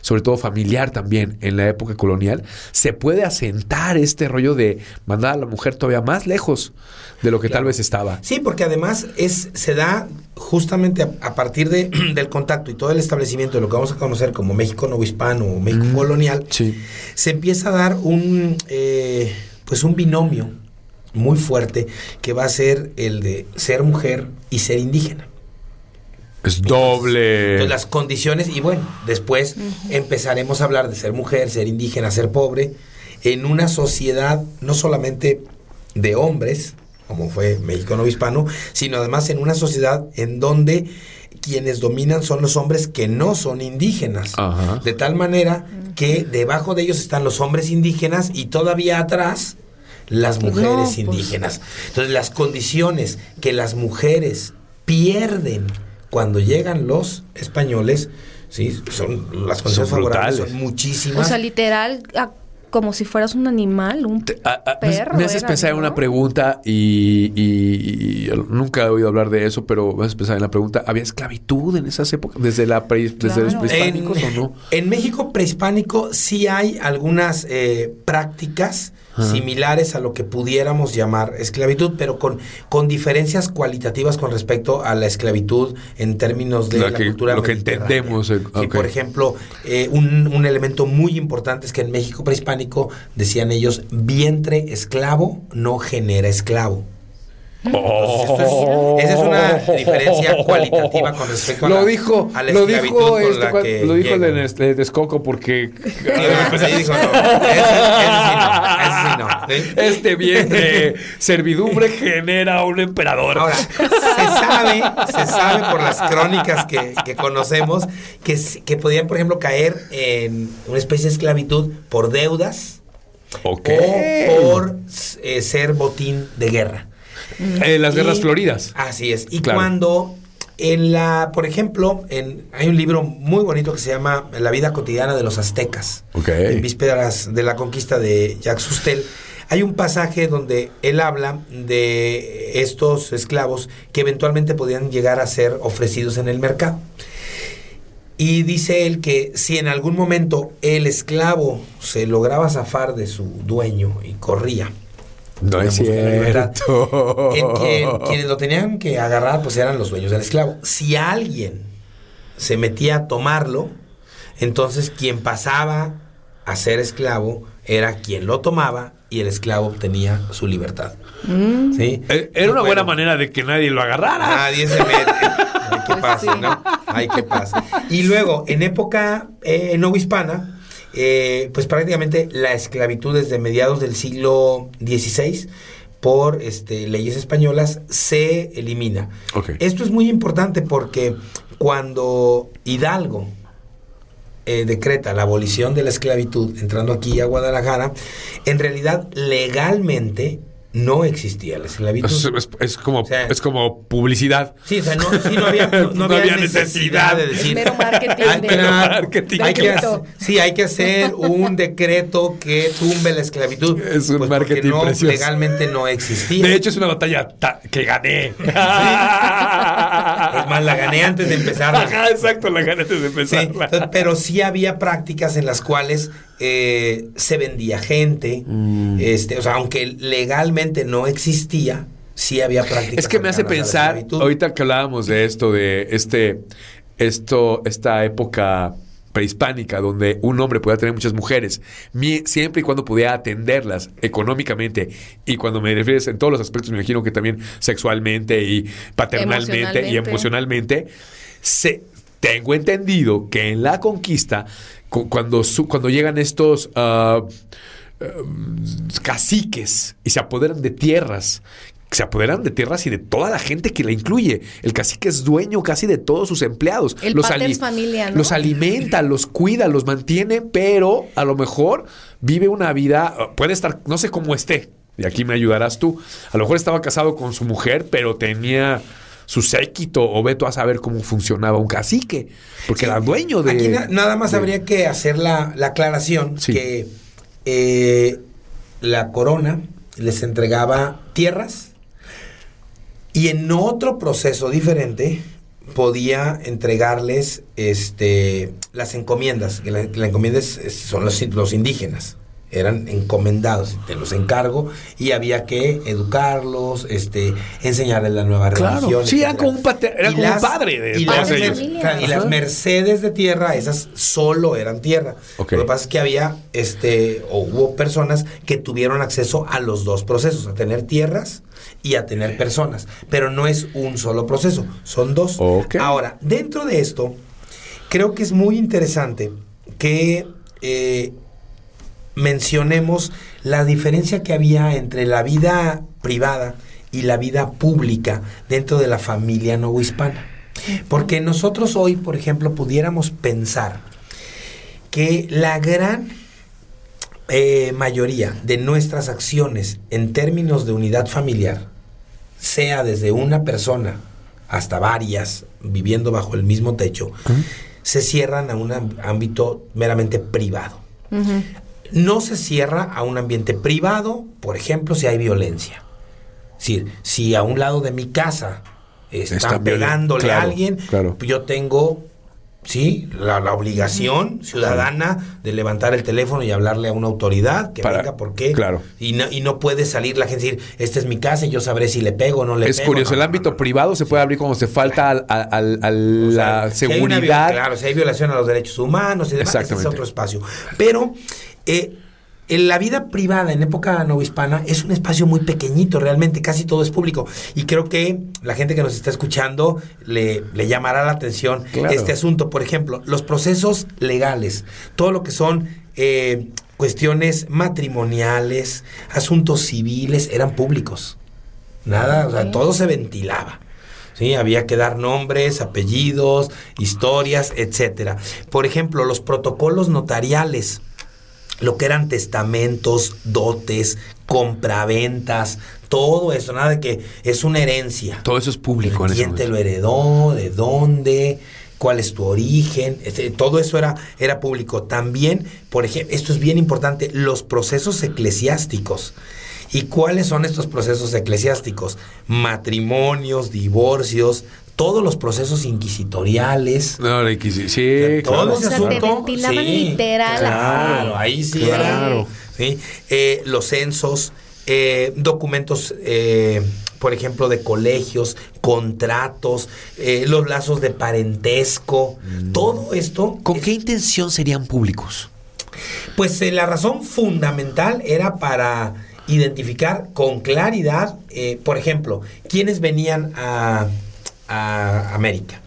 sobre todo familiar también en la época colonial, se puede asentar este rollo de mandar a la mujer todavía más lejos de lo que tal vez estaba. Sí, porque además es se da justamente a, a partir de, del contacto y todo el establecimiento de lo que vamos a conocer como México no hispano o México Mm, colonial, sí. se empieza a dar un eh, pues un binomio muy fuerte que va a ser el de ser mujer y ser indígena. Es doble. Entonces, las condiciones, y bueno, después empezaremos a hablar de ser mujer, ser indígena, ser pobre, en una sociedad no solamente de hombres, como fue México no hispano, sino además en una sociedad en donde quienes dominan son los hombres que no son indígenas. Ajá. De tal manera que debajo de ellos están los hombres indígenas y todavía atrás las mujeres no, pues. indígenas. Entonces las condiciones que las mujeres pierden cuando llegan los españoles, sí, son las condiciones Son favorables brutales. son O muchísimas. sea, literal, a- como si fueras un animal, un Te- a- a- me- perro. me haces era, pensar en una pregunta y, y- y nunca he oído hablar de eso, pero me haces pensar en la pregunta, ¿había esclavitud en esas épocas? ¿Desde, la pre- desde los Claro. prehispánicos en, o no? en México prehispánico sí hay algunas eh, prácticas Ajá. similares a lo que pudiéramos llamar esclavitud, pero con, con diferencias cualitativas con respecto a la esclavitud en términos de La la, que- cultura lo que entendemos, eh, Sí. Por ejemplo, eh, un, un elemento muy importante es que en México prehispánico, decían ellos, vientre esclavo no genera esclavo. Entonces, es- esa es una diferencia cualitativa con respecto a lo la, dijo, a la lo dijo, este, la cuan- que lo dijo el de llegan. Nestlé Texcoco porque ahí dijo, no, ese, ese sí no, ese sí no. este vientre servidumbre genera un emperador. Ahora, se sabe, se sabe por las crónicas que, que conocemos que, que podían, por ejemplo, caer en una especie de esclavitud por deudas ok. o por eh, ser botín de guerra. En las guerras Y- floridas. Así es. Y Claro. cuando en la, por ejemplo, en, hay un libro muy bonito que se llama La vida cotidiana de los aztecas. En vísperas de la conquista de Jacques Sustel. Hay un pasaje donde él habla de estos esclavos que eventualmente podían llegar a ser ofrecidos en el mercado. Y dice él que si en algún momento el esclavo se lograba zafar de su dueño y corría, No es cierto. en quien- quienes lo tenían que agarrar pues eran los dueños del esclavo. Si alguien se metía a tomarlo, entonces quien pasaba a ser esclavo era quien lo tomaba y el esclavo obtenía su libertad. Mm. ¿Sí? Eh, Era una buena manera de que nadie lo agarrara. Nadie se mete. Ay, qué Pues pasa, sí. ¿no? Ay, qué pasa. Y luego, en época eh, no hispana, eh, pues prácticamente la esclavitud desde mediados del siglo XVI, por este, leyes españolas se elimina. Esto es muy importante porque cuando Hidalgo eh, decreta la abolición de la esclavitud entrando aquí a Guadalajara, en realidad legalmente no existía la esclavitud. Es, es- es como, O sea, es como publicidad. Sí, o sea, no, sí, no había, no, no No había había necesidad, necesidad. de decir. Mero marketing Hay de- que, marketing. hay que sí, hay que hacer un decreto que tumbe la esclavitud. Pues Es un porque marketing no, precioso. legalmente no existía. De hecho, es una batalla ta- que gané. es más, la gané antes de empezar. Ajá, exacto, la gané antes de empezar. pero sí había prácticas en las cuales eh, se vendía gente, Mm. este, o sea, aunque legalmente no existía, sí había prácticas. Es que me hace pensar, ahorita que hablábamos de esto, de este, esto, esta época prehispánica donde un hombre podía tener muchas mujeres, mi- siempre y cuando pudiera atenderlas económicamente y cuando me refieres en todos los aspectos, me imagino que también sexualmente y paternalmente y Emocionalmente. se, tengo entendido que en la conquista, cuando, su- cuando llegan estos... ah, caciques y se apoderan de tierras. Se apoderan de tierras y de toda la gente que la incluye. El cacique es dueño casi de todos sus empleados. El los, familia, ¿no? los alimenta, los cuida, los mantiene, pero a lo mejor vive una vida, uh, puede estar, no sé cómo esté, y aquí me ayudarás tú. A lo mejor estaba casado con su mujer, pero tenía su séquito, o veto a saber cómo funcionaba un cacique, porque era dueño de. Aquí na- nada más de- habría que hacer la, la aclaración Sí. que eh, la corona les entregaba tierras y en otro proceso diferente podía entregarles este las encomiendas, que la, la encomienda es- es- son los, los indígenas. Eran encomendados, te los encargo, y había que educarlos, este, enseñarles la nueva Claro, religión. sí, eran como un Y como un padre de y las, ellos. y las mercedes de tierra, esas solo eran tierra. Lo que pasa es que había, este, o hubo personas que tuvieron acceso a los dos procesos, a tener tierras y a tener personas. Pero no es un solo proceso, son dos. Ahora, dentro de esto, creo que es muy interesante que eh, mencionemos la diferencia que había entre la vida privada y la vida pública dentro de la familia novohispana. Porque nosotros hoy, por ejemplo, pudiéramos pensar que la gran eh, mayoría de nuestras acciones en términos de unidad familiar, sea desde una persona hasta varias viviendo bajo el mismo techo, se cierran a un ámbito meramente privado. No se cierra a un ambiente privado, por ejemplo, si hay violencia. Es decir, si a un lado de mi casa están, violen- pegándole a alguien, claro. yo tengo, sí, la, la obligación ciudadana de levantar el teléfono y hablarle a una autoridad que Para- venga, ¿por qué? claro. Y no, y no puede salir la gente y decir, esta es mi casa y yo sabré si le pego o no le Es pego. curioso, No, el no, ámbito no, no. privado se puede abrir cuando se falta al- al- al- a O sea, la si una seguridad. claro, si hay violación a los derechos humanos y demás, ese es otro espacio. Pero eh, en la vida privada en época novohispana es un espacio muy pequeñito, realmente, casi todo es público. Y creo que la gente que nos está escuchando le, le llamará la atención Claro. este asunto. Por ejemplo, los procesos legales, todo lo que son eh, cuestiones matrimoniales, asuntos civiles, eran públicos. Nada, o sea, todo se ventilaba. Sí, había que dar nombres, apellidos, historias, etcétera. Por ejemplo, los protocolos notariales, lo que eran testamentos, dotes, compraventas, todo eso, nada de que es una herencia. Todo eso es público en ese ¿Quién te lo heredó? ¿De dónde? ¿Cuál es tu origen? Este, todo eso era, era público. También, por ejemplo, esto es bien importante, los procesos eclesiásticos. ¿Y cuáles son estos procesos eclesiásticos? Matrimonios, divorcios, todos los procesos inquisitoriales. No, la Inquisi- sí, todo claro. O sea, ese te asunto, ventilaban literal, Claro, así. ahí sí Claro. era. ¿sí? Eh, los censos, eh, documentos, eh, por ejemplo, de colegios, contratos, eh, los lazos de parentesco, todo esto. ¿Con es- qué intención serían públicos? Pues eh, la razón fundamental era para identificar con claridad, eh, por ejemplo, quiénes venían a, a América.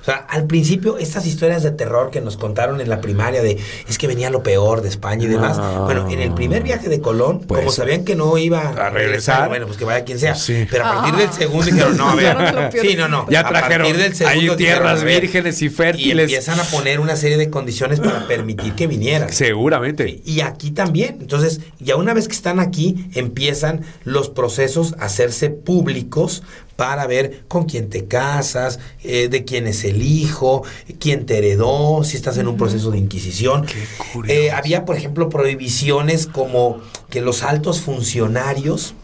O sea, al principio estas historias de terror que nos contaron en la primaria de es que venía lo peor de España y demás. Ah. Bueno, en el primer viaje de Colón, Pues, como sabían que no iba a regresar. bueno, pues que vaya quien sea. Sí. Pero a partir Ah. del segundo dijeron, no, a ver. sí, no, no. Ya A trajeron partir del segundo dijeron, tierras a vírgenes y Y fértiles. empiezan a poner una serie de condiciones para permitir que vinieran. Seguramente. Y aquí también. Entonces, ya una vez que están aquí, empiezan los procesos a hacerse públicos para ver con quién te casas, eh, de quién es el hijo, quién te heredó, si estás en un proceso de inquisición. Qué. Eh, había, por ejemplo, prohibiciones como que los altos funcionarios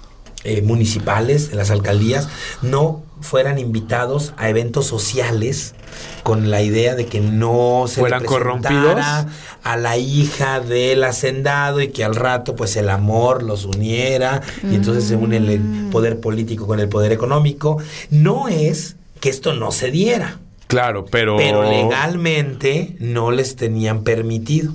eh, municipales de las alcaldías no fueran invitados a eventos sociales con la idea de que no se le ¿Fueran presentara corrompidos? a la hija del hacendado y que al rato pues el amor los uniera y entonces se une el poder político con el poder económico. No es que esto no se diera, Claro, pero. pero legalmente no les tenían permitido.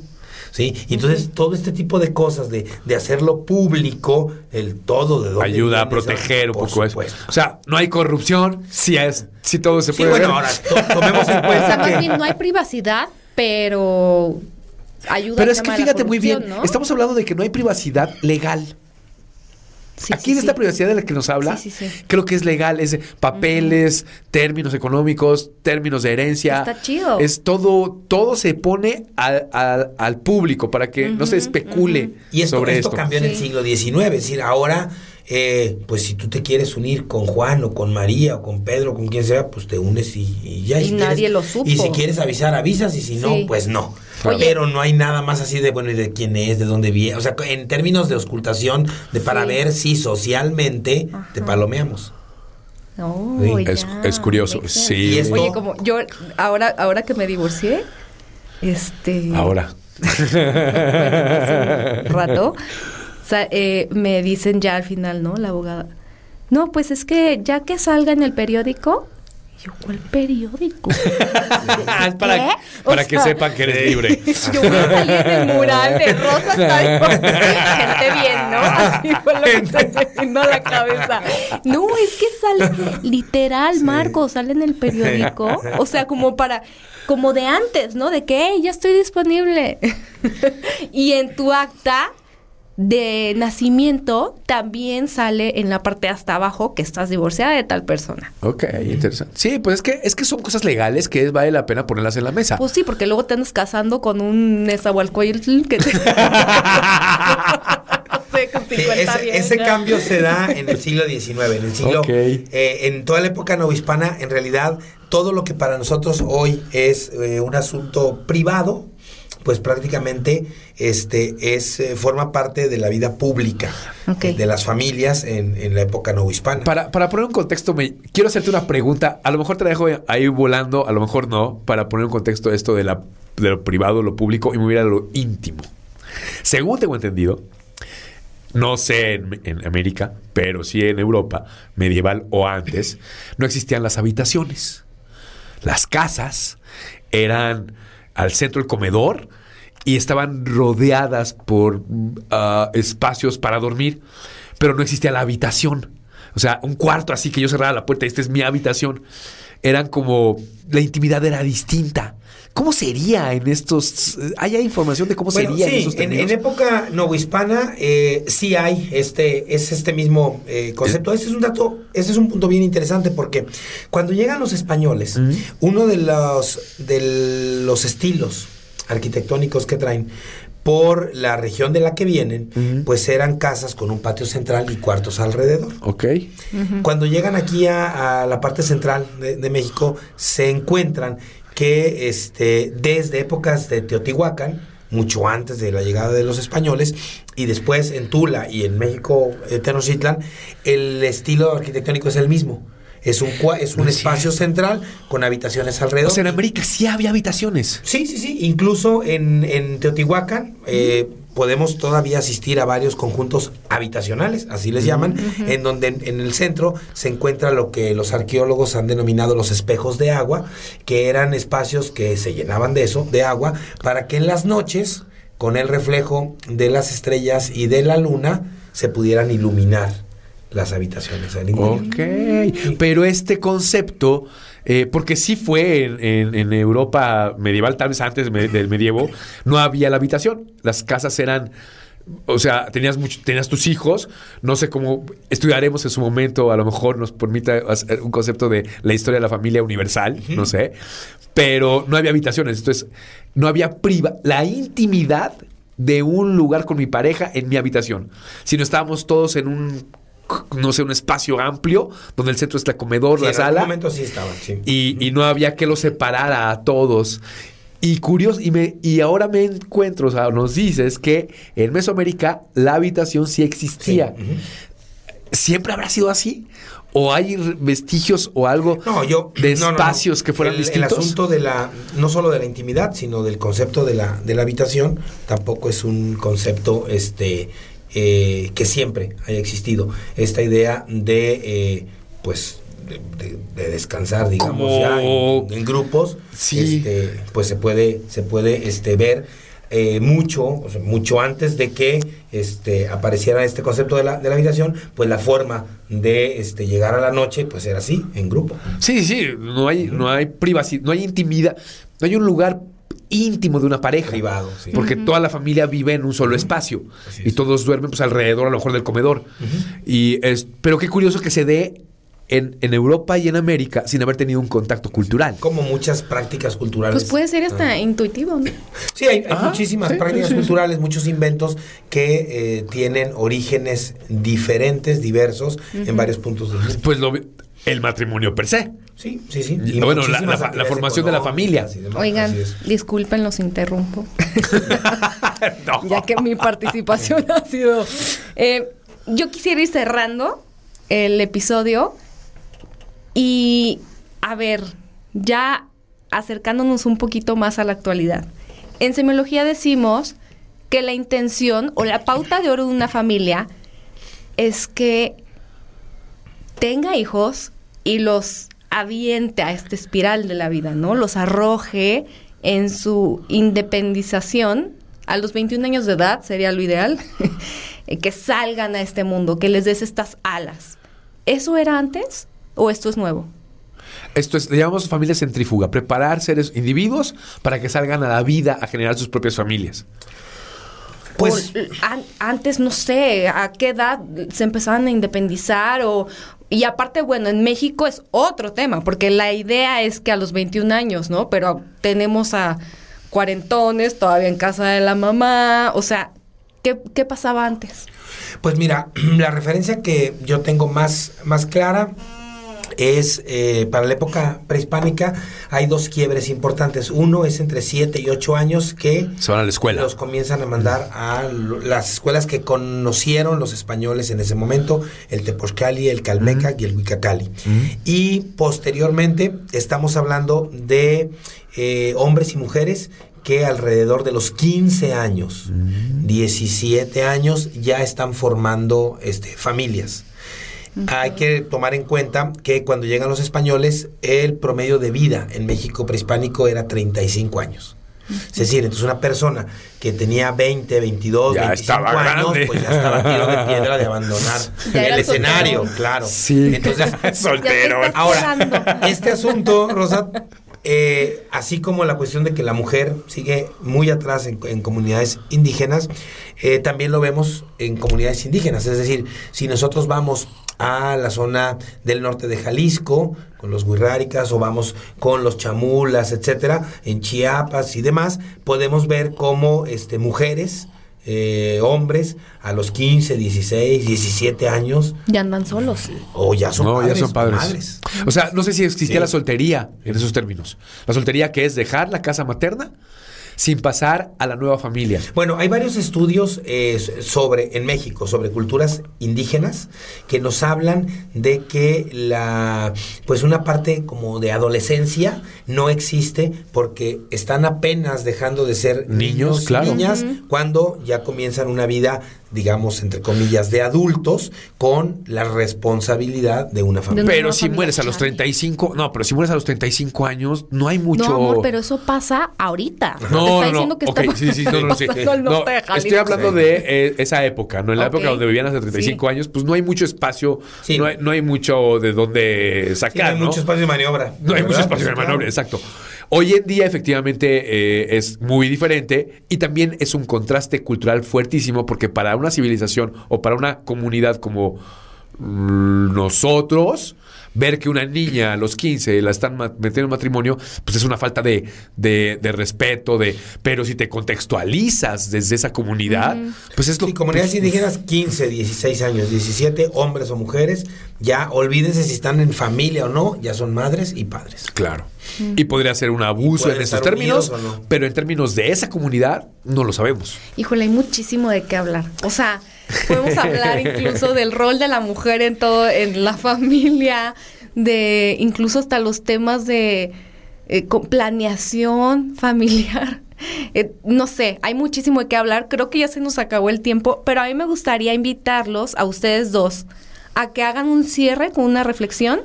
¿Sí? Y entonces todo este tipo de cosas de, de hacerlo público, el todo de dónde ayuda a proteger un poco eso. O sea, no hay corrupción, si es, si todo se Sí, puede bueno, ver. ahora to- tomemos en O sea, cuenta más bien no hay privacidad, pero ayuda Pero es que fíjate muy bien, estamos hablando de que no hay privacidad legal. Sí, Aquí sí, en esta sí. privacidad de la que nos habla, Sí, sí, sí. creo que es legal, es papeles, términos económicos, términos de herencia. Está chido. Es todo, todo se pone al, al- al público para que no se especule Y esto, sobre esto esto. cambió en el siglo XIX, es decir, ahora, eh, pues si tú te quieres unir con Juan o con María o con Pedro, con quien sea, pues te unes y, y ya. Y si nadie quieres- lo supo. Y si quieres avisar, avisas, y si no, Sí. pues no. Oye. Pero no hay nada más así de, bueno, ¿y de quién es? ¿De dónde viene? O sea, en términos de auscultación, de para Sí. ver si socialmente te palomeamos. No, Sí. Es- ya, es curioso, sí. esto- Oye, como yo ahora ahora que me divorcié, este Ahora. bueno, hace un rato, sea, eh, me dicen ya al final, ¿no? La abogada. No, pues es que ya que salga en el periódico. Yo, ¿cuál periódico? Es para, ¿Qué? para que sepan que eres libre. Yo voy a salir en el mural de Rosa. Gente bien, ¿no? Así fue lo que se me vino a la cabeza. No, es que sale literal, Marco, sale en el periódico. O sea, como para, como de antes, ¿no? De que, "Hey, ya estoy disponible. y en tu acta de nacimiento también sale en la parte hasta abajo que estás divorciada de tal persona. Ok, interesante. Sí, pues es que, es que son cosas legales que es- vale la pena ponerlas en la mesa. Pues sí, porque luego te andas casando con un Nezahualcóyotl que te... no sé, con Sí, 50 ese, ese cambio se da en el siglo XIX, en el siglo, Ok. eh, en toda la época novohispana, en realidad, todo lo que para nosotros hoy es eh, un asunto privado, pues prácticamente este es eh, forma parte de la vida pública eh, de las familias en, en la época novohispana. Para, para poner un contexto, me, quiero hacerte una pregunta. A lo mejor te la dejo ahí volando, a lo mejor no, para poner un contexto esto de, la, de lo privado, lo público y mover a lo íntimo. Según tengo entendido, no sé en, en América, pero sí en Europa, medieval o antes, no existían las habitaciones. Las casas eran al centro del comedor y estaban rodeadas por ah, espacios para dormir, pero no existía la habitación. O sea, un cuarto así que yo cerrara la puerta esta es mi habitación. Eran como, la intimidad era distinta. ¿Cómo sería en estos? ¿Hay información de cómo Bueno, sería en esos en, términos? en época novohispana eh, sí hay este, es este mismo eh, concepto. Ese es un dato, ese es un punto bien interesante porque cuando llegan los españoles, uno de los, de los estilos arquitectónicos que traen por la región de la que vienen, pues eran casas con un patio central y cuartos alrededor. Ok. Cuando llegan aquí a, a la parte central de, de México, se encuentran que este, desde épocas de Teotihuacán, mucho antes de la llegada de los españoles, y después en Tula y en México, eh, Tenochtitlan, el estilo arquitectónico es el mismo. Es un, es un No es espacio central con habitaciones alrededor. O sea, en América sí había habitaciones. Sí, sí, sí. Incluso en, en Teotihuacán eh, podemos todavía asistir a varios conjuntos habitacionales, así les llaman, en donde en el centro se encuentra lo que los arqueólogos han denominado los espejos de agua, que eran espacios que se llenaban de eso, de agua, para que en las noches, con el reflejo de las estrellas y de la luna, se pudieran iluminar las habitaciones al interior. Ok, pero este concepto, eh, porque sí fue en, en- en Europa medieval, tal vez antes me- del medievo, no había la habitación. Las casas eran, o sea, tenías, mucho- tenías tus hijos, no sé cómo estudiaremos en su momento, a lo mejor nos permita hacer un concepto de la historia de la familia universal, no sé, pero no había habitaciones, entonces no había priva, la intimidad de un lugar con mi pareja en mi habitación, sino estábamos todos en un no sé, un espacio amplio donde el centro es la comedor, Sí, la en algún sala momento sí estaban, sí. y, y no había que los separara a todos. Y curioso, y, me, y ahora me encuentro, o sea, nos dices que en Mesoamérica la habitación sí existía. Sí. ¿Siempre habrá sido así? ¿O hay vestigios o algo No, yo de no, no, no. espacios que fueran el, distintos? El asunto de la no solo de la intimidad, sino del concepto de la de la habitación tampoco es un concepto este eh, que siempre haya existido. Esta idea de eh, pues de, de- de descansar, digamos Como- ya en, en grupos, Sí. este, pues se puede se puede este ver eh, mucho, o sea, mucho antes de que este, apareciera este concepto de la, de la habitación, pues la forma de este, llegar a la noche, pues era así, en grupo. Sí, sí, no hay, no hay privacidad, no hay intimidad, no hay un lugar íntimo de una pareja. Privado, sí. Porque toda la familia vive en un solo espacio y todos duermen pues alrededor a lo mejor del comedor. Y es, pero qué curioso que se dé en, en Europa y en América sin haber tenido un contacto cultural. Como muchas prácticas culturales. Pues puede ser hasta Ah. intuitivo, ¿no? Sí, hay, hay Ajá, muchísimas sí, prácticas sí, sí. culturales, muchos inventos que eh, tienen orígenes diferentes, diversos, en varios puntos del mundo. Pues lo, el matrimonio per se. Sí, sí, sí. Y, bueno, la- formación de la familia. Oigan, disculpen, los interrumpo. No. ya que mi participación ha sido... Eh, yo quisiera ir cerrando el episodio y, a ver, ya acercándonos un poquito más a la actualidad. En semiología decimos que la intención o la pauta de oro de una familia es que tenga hijos y los aviente a esta espiral de la vida, ¿no? Los arroje en su independización a los 21 años de edad, sería lo ideal, eh, que salgan a este mundo, que les des estas alas. ¿Eso era antes o esto es nuevo? Esto es, le llamamos familia centrífuga, preparar seres individuos para que salgan a la vida a generar sus propias familias. Pues O, an- antes, no sé, ¿a qué edad se empezaban a independizar? o Y aparte, bueno, en México es otro tema, porque la idea es que a los 21 años, ¿no? Pero tenemos a cuarentones todavía en casa de la mamá, o sea, ¿qué, qué pasaba antes? Pues mira, la referencia que yo tengo más, más clara es eh, para la época prehispánica hay dos quiebres importantes. Uno es entre 7 y 8 años que Se van a la escuela. los comienzan a mandar a las escuelas que conocieron los españoles en ese momento, el Tepozcali, el Calmeca y el Huicacali. Y posteriormente estamos hablando de eh, hombres y mujeres que alrededor de los 15 años, 17 años, ya están formando este, familias. Hay que tomar en cuenta que cuando llegan los españoles, el promedio de vida en México prehispánico era 35 años. Es decir, entonces una persona que tenía 20, 22, Ya 25 estaba años, grande. pues ya estaba a tiro de piedra de abandonar el escenario, soltero. claro. Sí. Entonces, Soltero. Ahora, este asunto, Rosa, eh, así como la cuestión de que la mujer sigue muy atrás en, en comunidades indígenas, eh, también lo vemos en comunidades indígenas. Es decir, si nosotros vamos a la zona del norte de Jalisco, con los huirráricas, o vamos con los chamulas, etcétera, en Chiapas y demás, podemos ver cómo este, mujeres, eh, hombres, a los 15, 16, 17 años, Ya andan solos. o ya son no, padres. ya son o padres. madres. O sea, no sé si existía Sí. la soltería en esos términos. La soltería que es dejar la casa materna sin pasar a la nueva familia. Bueno, hay varios estudios eh, sobre en México sobre culturas indígenas que nos hablan de que la pues una parte como de adolescencia no existe porque están apenas dejando de ser Niños, niños, y claro. niñas cuando ya comienzan una vida digamos entre comillas de adultos con la responsabilidad de una familia. Pero si familia, mueres a los chale. 35, no, pero si mueres a los 35 años, no hay mucho. No, amor, pero eso pasa ahorita. No, está no, diciendo no. que está sí, sí, sí. pasando estoy hablando de eh, esa época, ¿no? En la época donde vivían hace 35 años, pues no hay mucho espacio, Sí. no, hay, no hay mucho de dónde Sí, no sacar, hay ¿no? mucho espacio de maniobra. No hay ¿verdad? mucho espacio de maniobra, claro. exacto. Hoy en día, efectivamente, eh, es muy diferente y también es un contraste cultural fuertísimo porque para una civilización o para una comunidad como nosotros, ver que una niña a los 15 la están metiendo en matrimonio, pues es una falta de, de- de respeto, de pero si te contextualizas desde esa comunidad, pues es lo Sí, comunidades pues, indígenas, 15, 16 años, 17, hombres o mujeres, ya olvídense si están en familia o no, ya son madres y padres. Claro. Y podría ser un abuso en esos términos, no. pero en términos de esa comunidad no lo sabemos. Híjole, hay muchísimo de qué hablar. O sea, podemos hablar incluso del rol de la mujer en todo, en la familia, de incluso hasta los temas de eh, planeación familiar. Eh, no sé, hay muchísimo de qué hablar. Creo que ya se nos acabó el tiempo, pero a mí me gustaría invitarlos a ustedes dos a que hagan un cierre con una reflexión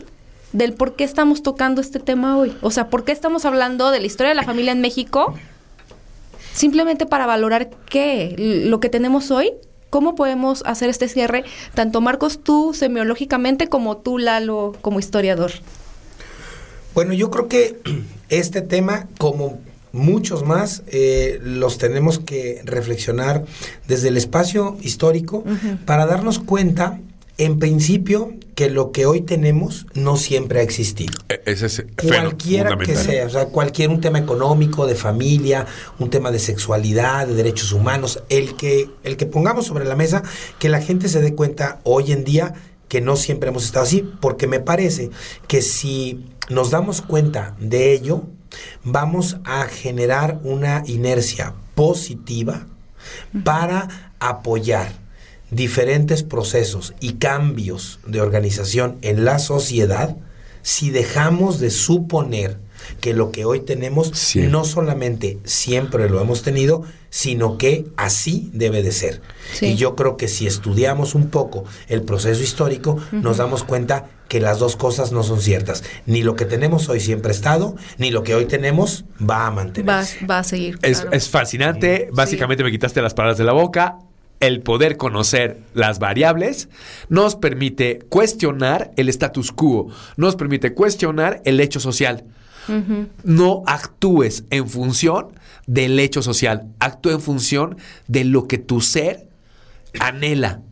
del por qué estamos tocando este tema hoy. O sea, por qué estamos hablando de la historia de la familia en México simplemente para valorar qué, lo que tenemos hoy, cómo podemos hacer este cierre, tanto Marcos tú semiológicamente como tú Lalo como historiador. Bueno, yo creo que este tema, como muchos más, eh, los tenemos que reflexionar desde el espacio histórico para darnos cuenta, en principio, que lo que hoy tenemos no siempre ha existido. E- Ese es Cualquiera que sea, o sea, cualquier un tema económico, de familia, un tema de sexualidad, de derechos humanos, el que, el que pongamos sobre la mesa, que la gente se dé cuenta hoy en día que no siempre hemos estado así, porque me parece que si nos damos cuenta de ello, vamos a generar una inercia positiva para apoyar diferentes procesos y cambios de organización en la sociedad si dejamos de suponer que lo que hoy tenemos Sí. no solamente siempre lo hemos tenido, sino que así debe de ser. Sí. Y yo creo que si estudiamos un poco el proceso histórico, nos damos cuenta que las dos cosas no son ciertas. Ni lo que tenemos hoy siempre ha estado, ni lo que hoy tenemos va a Va, mantenerse. va a seguir. Es, claro. es fascinante. Básicamente me quitaste las palabras de la boca. El poder conocer las variables nos permite cuestionar el status quo, nos permite cuestionar el hecho social. No actúes en función del hecho social, actúa en función de lo que tu ser anhela.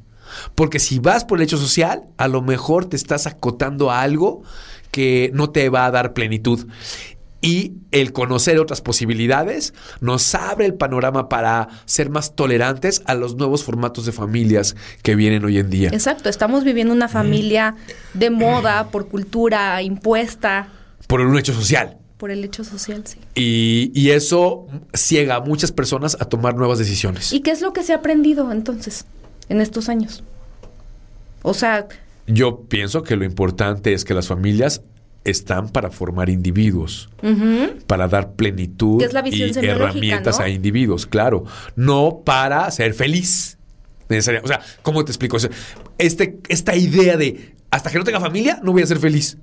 Porque si vas por el hecho social, a lo mejor te estás acotando a algo que no te va a dar plenitud. Y el conocer otras posibilidades nos abre el panorama para ser más tolerantes a los nuevos formatos de familias que vienen hoy en día. Exacto, estamos viviendo una familia de moda, por cultura impuesta, Por un hecho social. por el hecho social, sí. Y, y eso ciega a muchas personas a tomar nuevas decisiones. ¿Y qué es lo que se ha aprendido entonces en estos años? O sea, Yo pienso que lo importante es que las familias están para formar individuos, para dar plenitud es la y herramientas ¿no? a individuos, claro, no para ser feliz. Necesaria- O sea, ¿cómo te explico? O sea, este, esta idea de hasta que no tenga familia no voy a ser feliz.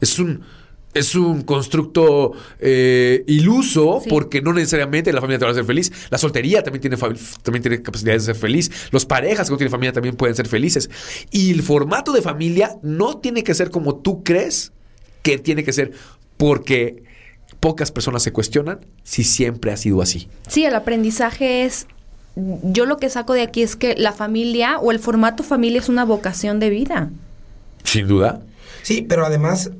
Es un, es un constructo eh, iluso Sí. porque no necesariamente la familia te va a hacer feliz. La soltería también tiene, también tiene capacidad de ser feliz. Los parejas que no tienen familia también pueden ser felices. Y el formato de familia no tiene que ser como tú crees que tiene que ser porque pocas personas se cuestionan si siempre ha sido así. sí, el aprendizaje es, yo lo que saco de aquí es que la familia o el formato familia es una vocación de vida. Sin duda. Sí, pero además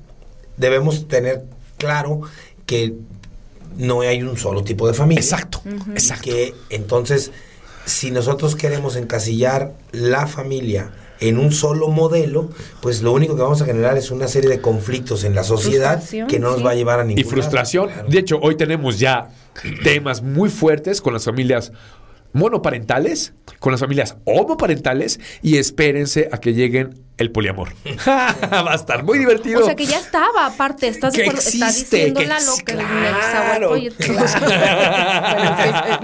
debemos tener claro que no hay un solo tipo de familia. Exacto, exacto. Que entonces, si nosotros queremos encasillar la familia en un solo modelo, pues lo único que vamos a generar es una serie de conflictos en la sociedad que no nos sí. va a llevar a ningún y frustración. lado. Claro. De hecho, hoy tenemos ya temas muy fuertes con las familias monoparentales, con las familias homoparentales y espérense a que lleguen el poliamor. Va a estar muy divertido. O sea que ya estaba, aparte, estás de Que acuerdo? está existe, diciendo que la ex- loca claro, Bueno, que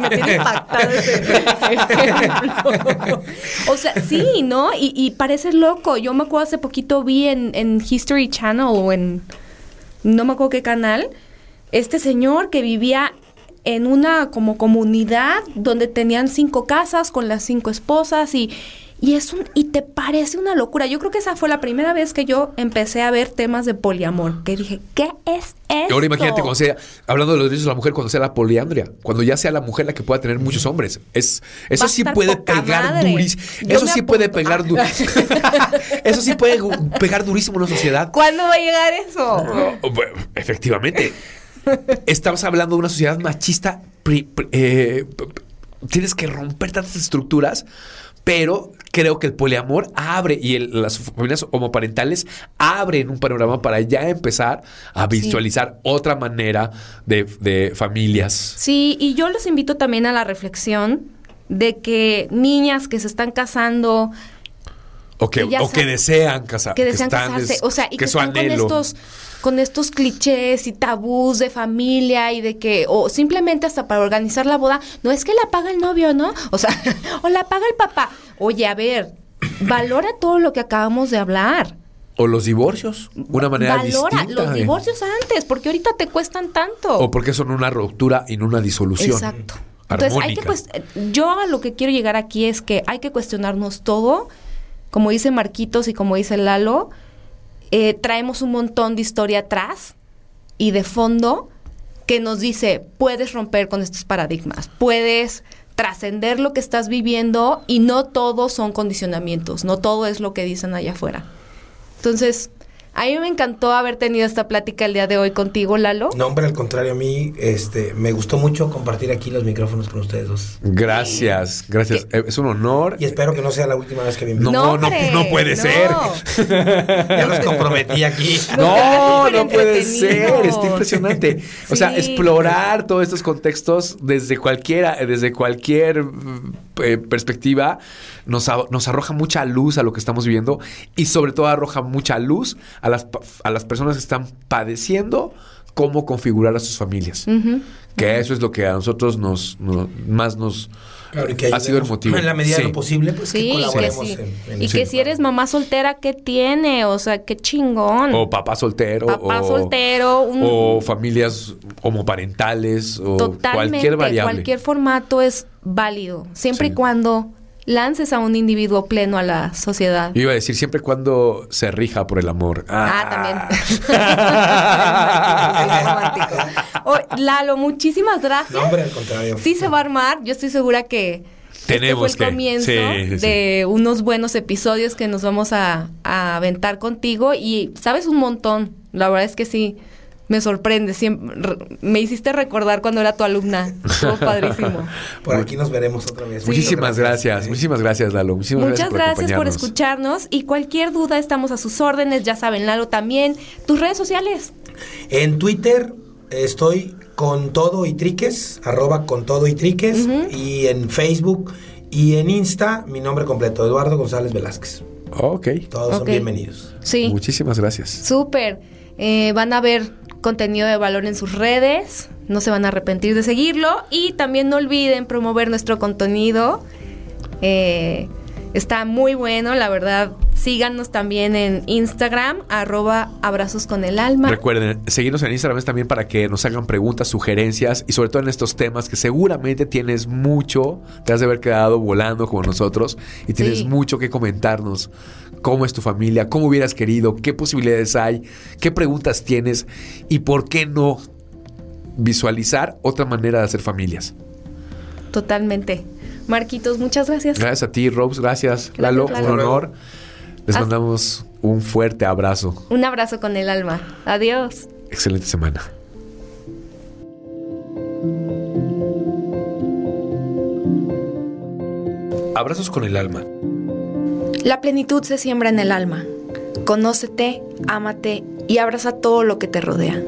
me tiene impactado ese ejemplo. O sea, sí, ¿no? Y, y parece loco. Yo me acuerdo hace poquito vi en, en History Channel o en no me acuerdo qué canal, este señor que vivía en una como comunidad donde tenían cinco casas con las cinco esposas y, y es un y te parece una locura. Yo creo que esa fue la primera vez que yo empecé a ver temas de poliamor, que dije, ¿qué es esto? Ahora imagínate cuando sea, hablando de los derechos de la mujer, cuando sea la poliandria, cuando ya sea la mujer la que pueda tener muchos hombres. Es, eso sí puede pegar durísimo. Eso sí puede pegar durísimo. eso sí puede pegar durísimo en una sociedad. ¿Cuándo va a llegar eso? Efectivamente. Estamos hablando de una sociedad machista. eh, tienes que romper tantas estructuras, pero creo que el poliamor abre y el- las familias homoparentales abren un panorama para ya empezar a visualizar otra manera de, de familias. Sí, y yo los invito también a la reflexión de que niñas que se están casando, O que, Que o que desean casar. que desean están casarse, es- o sea, y que, su están con estos con estos clichés y tabús de familia y de que o simplemente hasta para organizar la boda, no es que la paga el novio, ¿no? O sea, o la paga el papá. Oye, a ver, valora todo lo que acabamos de hablar. O los divorcios. Una manera valora distinta. los divorcios antes, porque ahorita te cuestan tanto. O porque son una ruptura y no una disolución. Exacto. Entonces, hay que armónica. cuest- yo a lo que quiero llegar aquí es que hay que cuestionarnos todo. Como dice Marquitos y como dice Lalo, eh, traemos un montón de historia atrás y de fondo que nos dice, puedes romper con estos paradigmas, puedes trascender lo que estás viviendo y no todos son condicionamientos, no todo es lo que dicen allá afuera. Entonces, a mí me encantó haber tenido esta plática el día de hoy contigo, Lalo. No, hombre, al contrario, a mí este, me gustó mucho compartir aquí los micrófonos con ustedes dos. Gracias, gracias. Es un honor. Y espero que no sea la última vez que me. No, no, hombre, no puede ser. Ya los comprometí aquí. No, no puede ser, está impresionante. O sea, explorar todos estos contextos desde cualquiera, desde cualquier eh, perspectiva nos, a- nos arroja mucha luz a lo que estamos viviendo y sobre todo arroja mucha luz a las, a las personas que están padeciendo cómo configurar a sus familias. Que eso es lo que a nosotros nos, nos- más nos Claro, y que ha sido el motivo. En la medida Sí. de lo posible, pues Sí, que que colaboremos sí. en, en y que si eres mamá soltera, ¿qué tiene? O sea, qué chingón. O papá soltero. Papá o, soltero, un- O familias homoparentales. O Totalmente. cualquier variable. cualquier formato es válido, siempre Sí. y cuando lances a un individuo pleno a la sociedad. Yo iba a decir siempre y cuando se rija por el amor. Ah, también. Romántico. Oh, Lalo, muchísimas gracias. No, hombre, al contrario. Sí se va a armar. Yo estoy segura que Tenemos este fue que- el comienzo sí, sí, sí. de unos buenos episodios que nos vamos a, a aventar contigo y sabes un montón. La verdad es que sí. Me sorprende, siempre, re- me hiciste recordar cuando era tu alumna. Estuvo padrísimo. Por aquí nos veremos otra vez. Muchísimas gracias. ¿eh? Muchísimas gracias, Lalo. Muchísimas Muchas gracias por gracias por acompañarnos. escucharnos y cualquier duda estamos a sus órdenes, ya saben, Lalo también. Tus redes sociales. En Twitter estoy con todo y triques, arroba con todo y triques. Y en Facebook y en Insta, mi nombre completo, Eduardo González Velázquez. Ok. Todos son bienvenidos. Sí, Muchísimas gracias. súper. Eh, van a ver contenido de valor en sus redes, no se van a arrepentir de seguirlo y también no olviden promover nuestro contenido. Eh, está muy bueno, la verdad. Síganos también en Instagram, arroba abrazos con el alma. Recuerden, seguirnos en Instagram también para que nos hagan preguntas, sugerencias y sobre todo en estos temas que seguramente tienes mucho, te has de haber quedado volando como nosotros y tienes Sí. mucho que comentarnos. ¿Cómo es tu familia? ¿Cómo hubieras querido? ¿Qué posibilidades hay? ¿Qué preguntas tienes? ¿Y por qué no visualizar otra manera de hacer familias? Totalmente. Marquitos, muchas gracias. Gracias a ti, Rose. Gracias, Lalo. Lalo. Un honor. Les Hasta- mandamos un fuerte abrazo. Un abrazo con el alma. Adiós. Excelente semana. Abrazos con el alma. La plenitud se siembra en el alma. Conócete, ámate y abraza todo lo que te rodea.